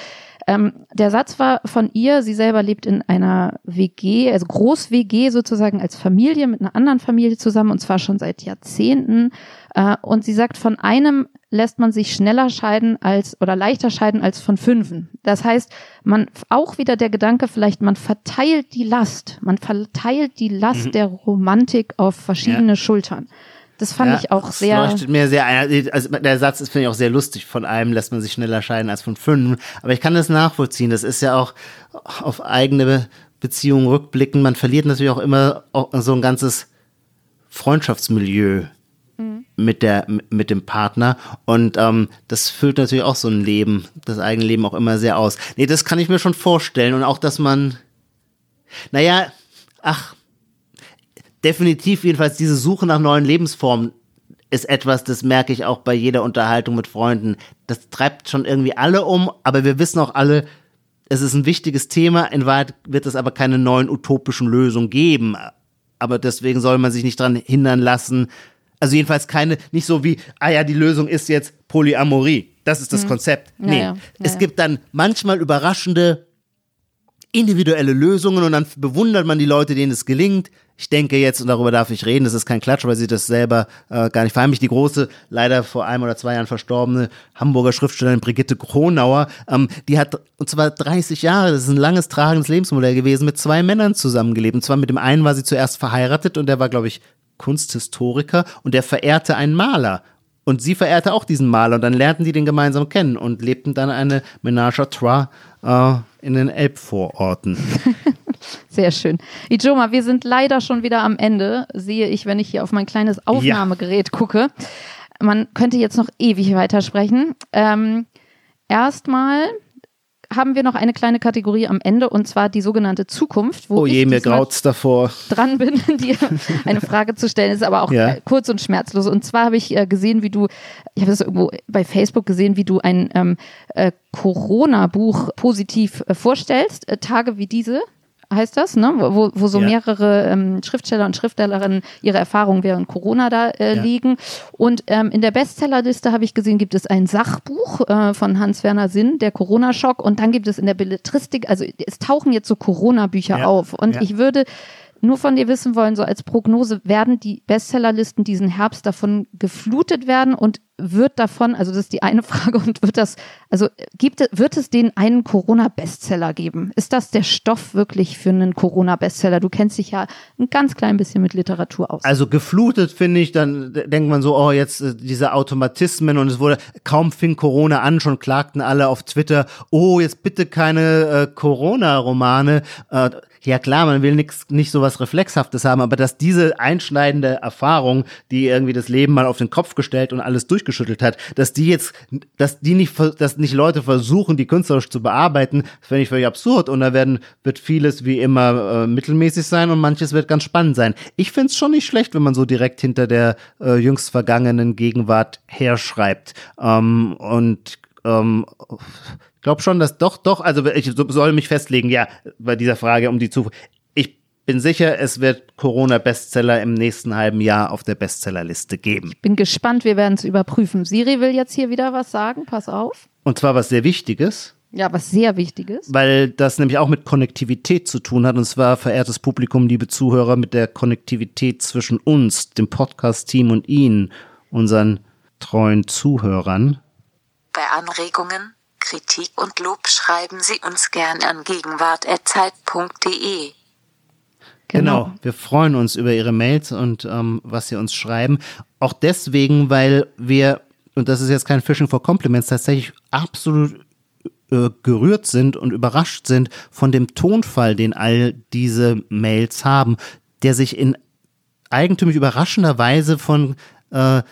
ähm, der Satz war von ihr, sie selber lebt in einer WG, also Groß-WG sozusagen als Familie mit einer anderen Familie zusammen und zwar schon seit Jahrzehnten. Äh, und sie sagt, von einem lässt man sich schneller scheiden als oder leichter scheiden als von fünfen. Das heißt, man auch wieder der Gedanke vielleicht, man verteilt die Last, man verteilt die Last mhm. der Romantik auf verschiedene ja. Schultern. Das fand ja, ich auch sehr. Das leuchtet mir sehr ein. Also der Satz ist, finde ich, auch sehr lustig. Von einem lässt man sich schneller scheiden als von fünf. Aber ich kann das nachvollziehen. Das ist ja auch auf eigene Beziehungen rückblicken. Man verliert natürlich auch immer so ein ganzes Freundschaftsmilieu mhm. mit der mit dem Partner und ähm, das füllt natürlich auch so ein Leben, das eigene Leben auch immer sehr aus. Nee, das kann ich mir schon vorstellen und auch, dass man, naja, ach, definitiv jedenfalls diese Suche nach neuen Lebensformen ist etwas, das merke ich auch bei jeder Unterhaltung mit Freunden. Das treibt schon irgendwie alle um, aber wir wissen auch alle, es ist ein wichtiges Thema. In Wahrheit wird es aber keine neuen utopischen Lösungen geben. Aber deswegen soll man sich nicht daran hindern lassen, also jedenfalls keine, nicht so wie, ah ja, die Lösung ist jetzt Polyamorie. Das ist das mhm. Konzept. Nee, ja, ja. es gibt dann manchmal überraschende individuelle Lösungen und dann bewundert man die Leute, denen es gelingt. Ich denke jetzt, und darüber darf ich reden, das ist kein Klatsch, weil sie das selber äh, gar nicht verheimlicht. Die große, leider vor einem oder zwei Jahren verstorbene Hamburger Schriftstellerin Brigitte Kronauer, ähm, die hat, und zwar 30 Jahre, das ist ein langes, tragendes Lebensmodell gewesen, mit zwei Männern zusammengelebt. Und zwar mit dem einen war sie zuerst verheiratet und der war, glaube ich, Kunsthistoriker und der verehrte einen Maler. Und sie verehrte auch diesen Maler und dann lernten die den gemeinsam kennen und lebten dann eine Ménage à trois äh, in den Elbvororten. Sehr schön. Ijoma, wir sind leider schon wieder am Ende, sehe ich, wenn ich hier auf mein kleines Aufnahmegerät ja. gucke. Man könnte jetzt noch ewig weitersprechen. Ähm, Erstmal haben wir noch eine kleine Kategorie am Ende und zwar die sogenannte Zukunft, wo oh je, ich mir graut's davor. dran bin, dir eine Frage zu stellen, ist aber auch Ja. kurz und schmerzlos. Und zwar habe ich äh, gesehen, wie du, ich habe das irgendwo bei Facebook gesehen, wie du ein ähm, äh, Corona-Buch positiv äh, vorstellst, äh, Tage wie diese. Heißt das, ne? Wo, wo so Ja. mehrere ähm, Schriftsteller und Schriftstellerinnen ihre Erfahrungen während Corona da äh, Ja. liegen. Und ähm, in der Bestsellerliste habe ich gesehen, gibt es ein Sachbuch äh, von Hans-Werner Sinn, der Corona-Schock. Und dann gibt es in der Belletristik, also es tauchen jetzt so Corona-Bücher Ja. auf. Und ich würde nur von dir wissen wollen, so als Prognose, werden die Bestsellerlisten diesen Herbst davon geflutet werden und wird davon, also das ist die eine Frage, und wird das, also gibt es, wird es den einen Corona-Bestseller geben? Ist das der Stoff wirklich für einen Corona-Bestseller? Du kennst dich ja ein ganz klein bisschen mit Literatur aus. Also geflutet finde ich, dann denkt man so, oh, jetzt äh, diese Automatismen und es wurde, kaum fing Corona an, schon klagten alle auf Twitter, oh, jetzt bitte keine äh, Corona-Romane. Äh, ja klar, man will nix, nicht so was Reflexhaftes haben, aber dass diese einschneidende Erfahrung, die irgendwie das Leben mal auf den Kopf gestellt und alles durchgeschüttelt hat, dass die jetzt, dass die nicht, dass nicht Leute versuchen, die künstlerisch zu bearbeiten, finde ich völlig absurd und da werden, wird vieles wie immer äh, mittelmäßig sein und manches wird ganz spannend sein. Ich finde es schon nicht schlecht, wenn man so direkt hinter der äh, jüngst vergangenen Gegenwart herschreibt. Ähm, und ähm, glaube schon, dass doch, doch, also ich so- soll mich festlegen, ja, bei dieser Frage um die Zukunft. Ich bin sicher, es wird Corona-Bestseller im nächsten halben Jahr auf der Bestsellerliste geben. Bin gespannt, wir werden es überprüfen. Siri will jetzt hier wieder was sagen, pass auf. Und zwar was sehr Wichtiges, Ja, was sehr Wichtiges. weil das nämlich auch mit Konnektivität zu tun hat. Und zwar, verehrtes Publikum, liebe Zuhörer, mit der Konnektivität zwischen uns, dem Podcast-Team und Ihnen, unseren treuen Zuhörern. Bei Anregungen, Kritik und Lob schreiben Sie uns gern an gegenwart.zeit.de. Genau. Wir freuen uns über Ihre Mails und ähm, was Sie uns schreiben. Auch deswegen, weil wir, und das ist jetzt kein Fishing for Compliments, tatsächlich absolut äh, gerührt sind und überrascht sind von dem Tonfall, den all diese Mails haben, der sich in eigentümlich überraschender Weise von äh,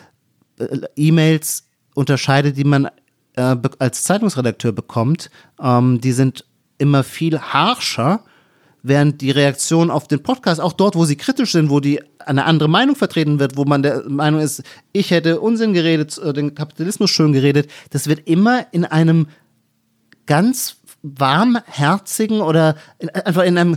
E-Mails unterscheidet, die man äh, als Zeitungsredakteur bekommt. Ähm, die sind immer viel harscher, während die Reaktion auf den Podcast, auch dort, wo sie kritisch sind, wo die eine andere Meinung vertreten wird, wo man der Meinung ist, ich hätte Unsinn geredet, äh, den Kapitalismus schön geredet, das wird immer in einem ganz warmherzigen oder in, einfach in einem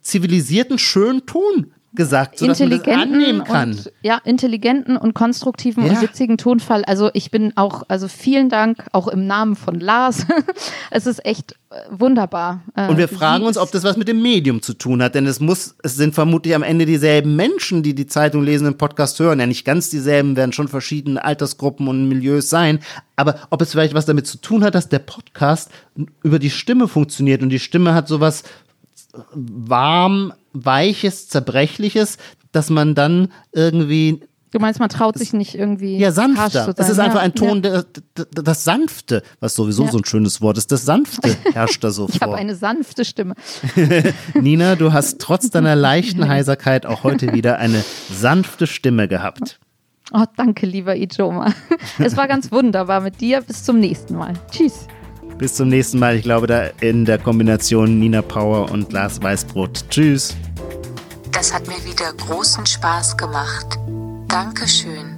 zivilisierten, schönen Ton gesagt, sodass man das intelligenten annehmen kann. und ja intelligenten und konstruktiven Ja. und witzigen Tonfall. Also ich bin auch, also vielen Dank auch im Namen von Lars. es ist echt äh, wunderbar. Äh, Und wir fragen uns, ob das was mit dem Medium zu tun hat, denn es muss, es sind vermutlich am Ende dieselben Menschen, die die Zeitung lesen, den Podcast hören. Ja, nicht ganz dieselben, werden schon verschiedene Altersgruppen und Milieus sein. Aber ob es vielleicht was damit zu tun hat, dass der Podcast über die Stimme funktioniert und die Stimme hat sowas warm, weiches, zerbrechliches, dass man dann irgendwie Du meinst, man traut sich nicht irgendwie ja sanfter. Es ist einfach ein Ton, Ja. der, das, das Sanfte, was sowieso Ja. so ein schönes Wort ist. Das Sanfte herrscht da so Ich habe vor. eine sanfte Stimme. Nina, du hast trotz deiner leichten Heiserkeit auch heute wieder eine sanfte Stimme gehabt. Oh, danke, lieber Ijoma. Es war ganz wunderbar mit dir. Bis zum nächsten Mal. Tschüss. Bis zum nächsten Mal. Ich glaube, da in der Kombination Nina Power und Lars Weißbrot. Tschüss. Das hat mir wieder großen Spaß gemacht. Dankeschön.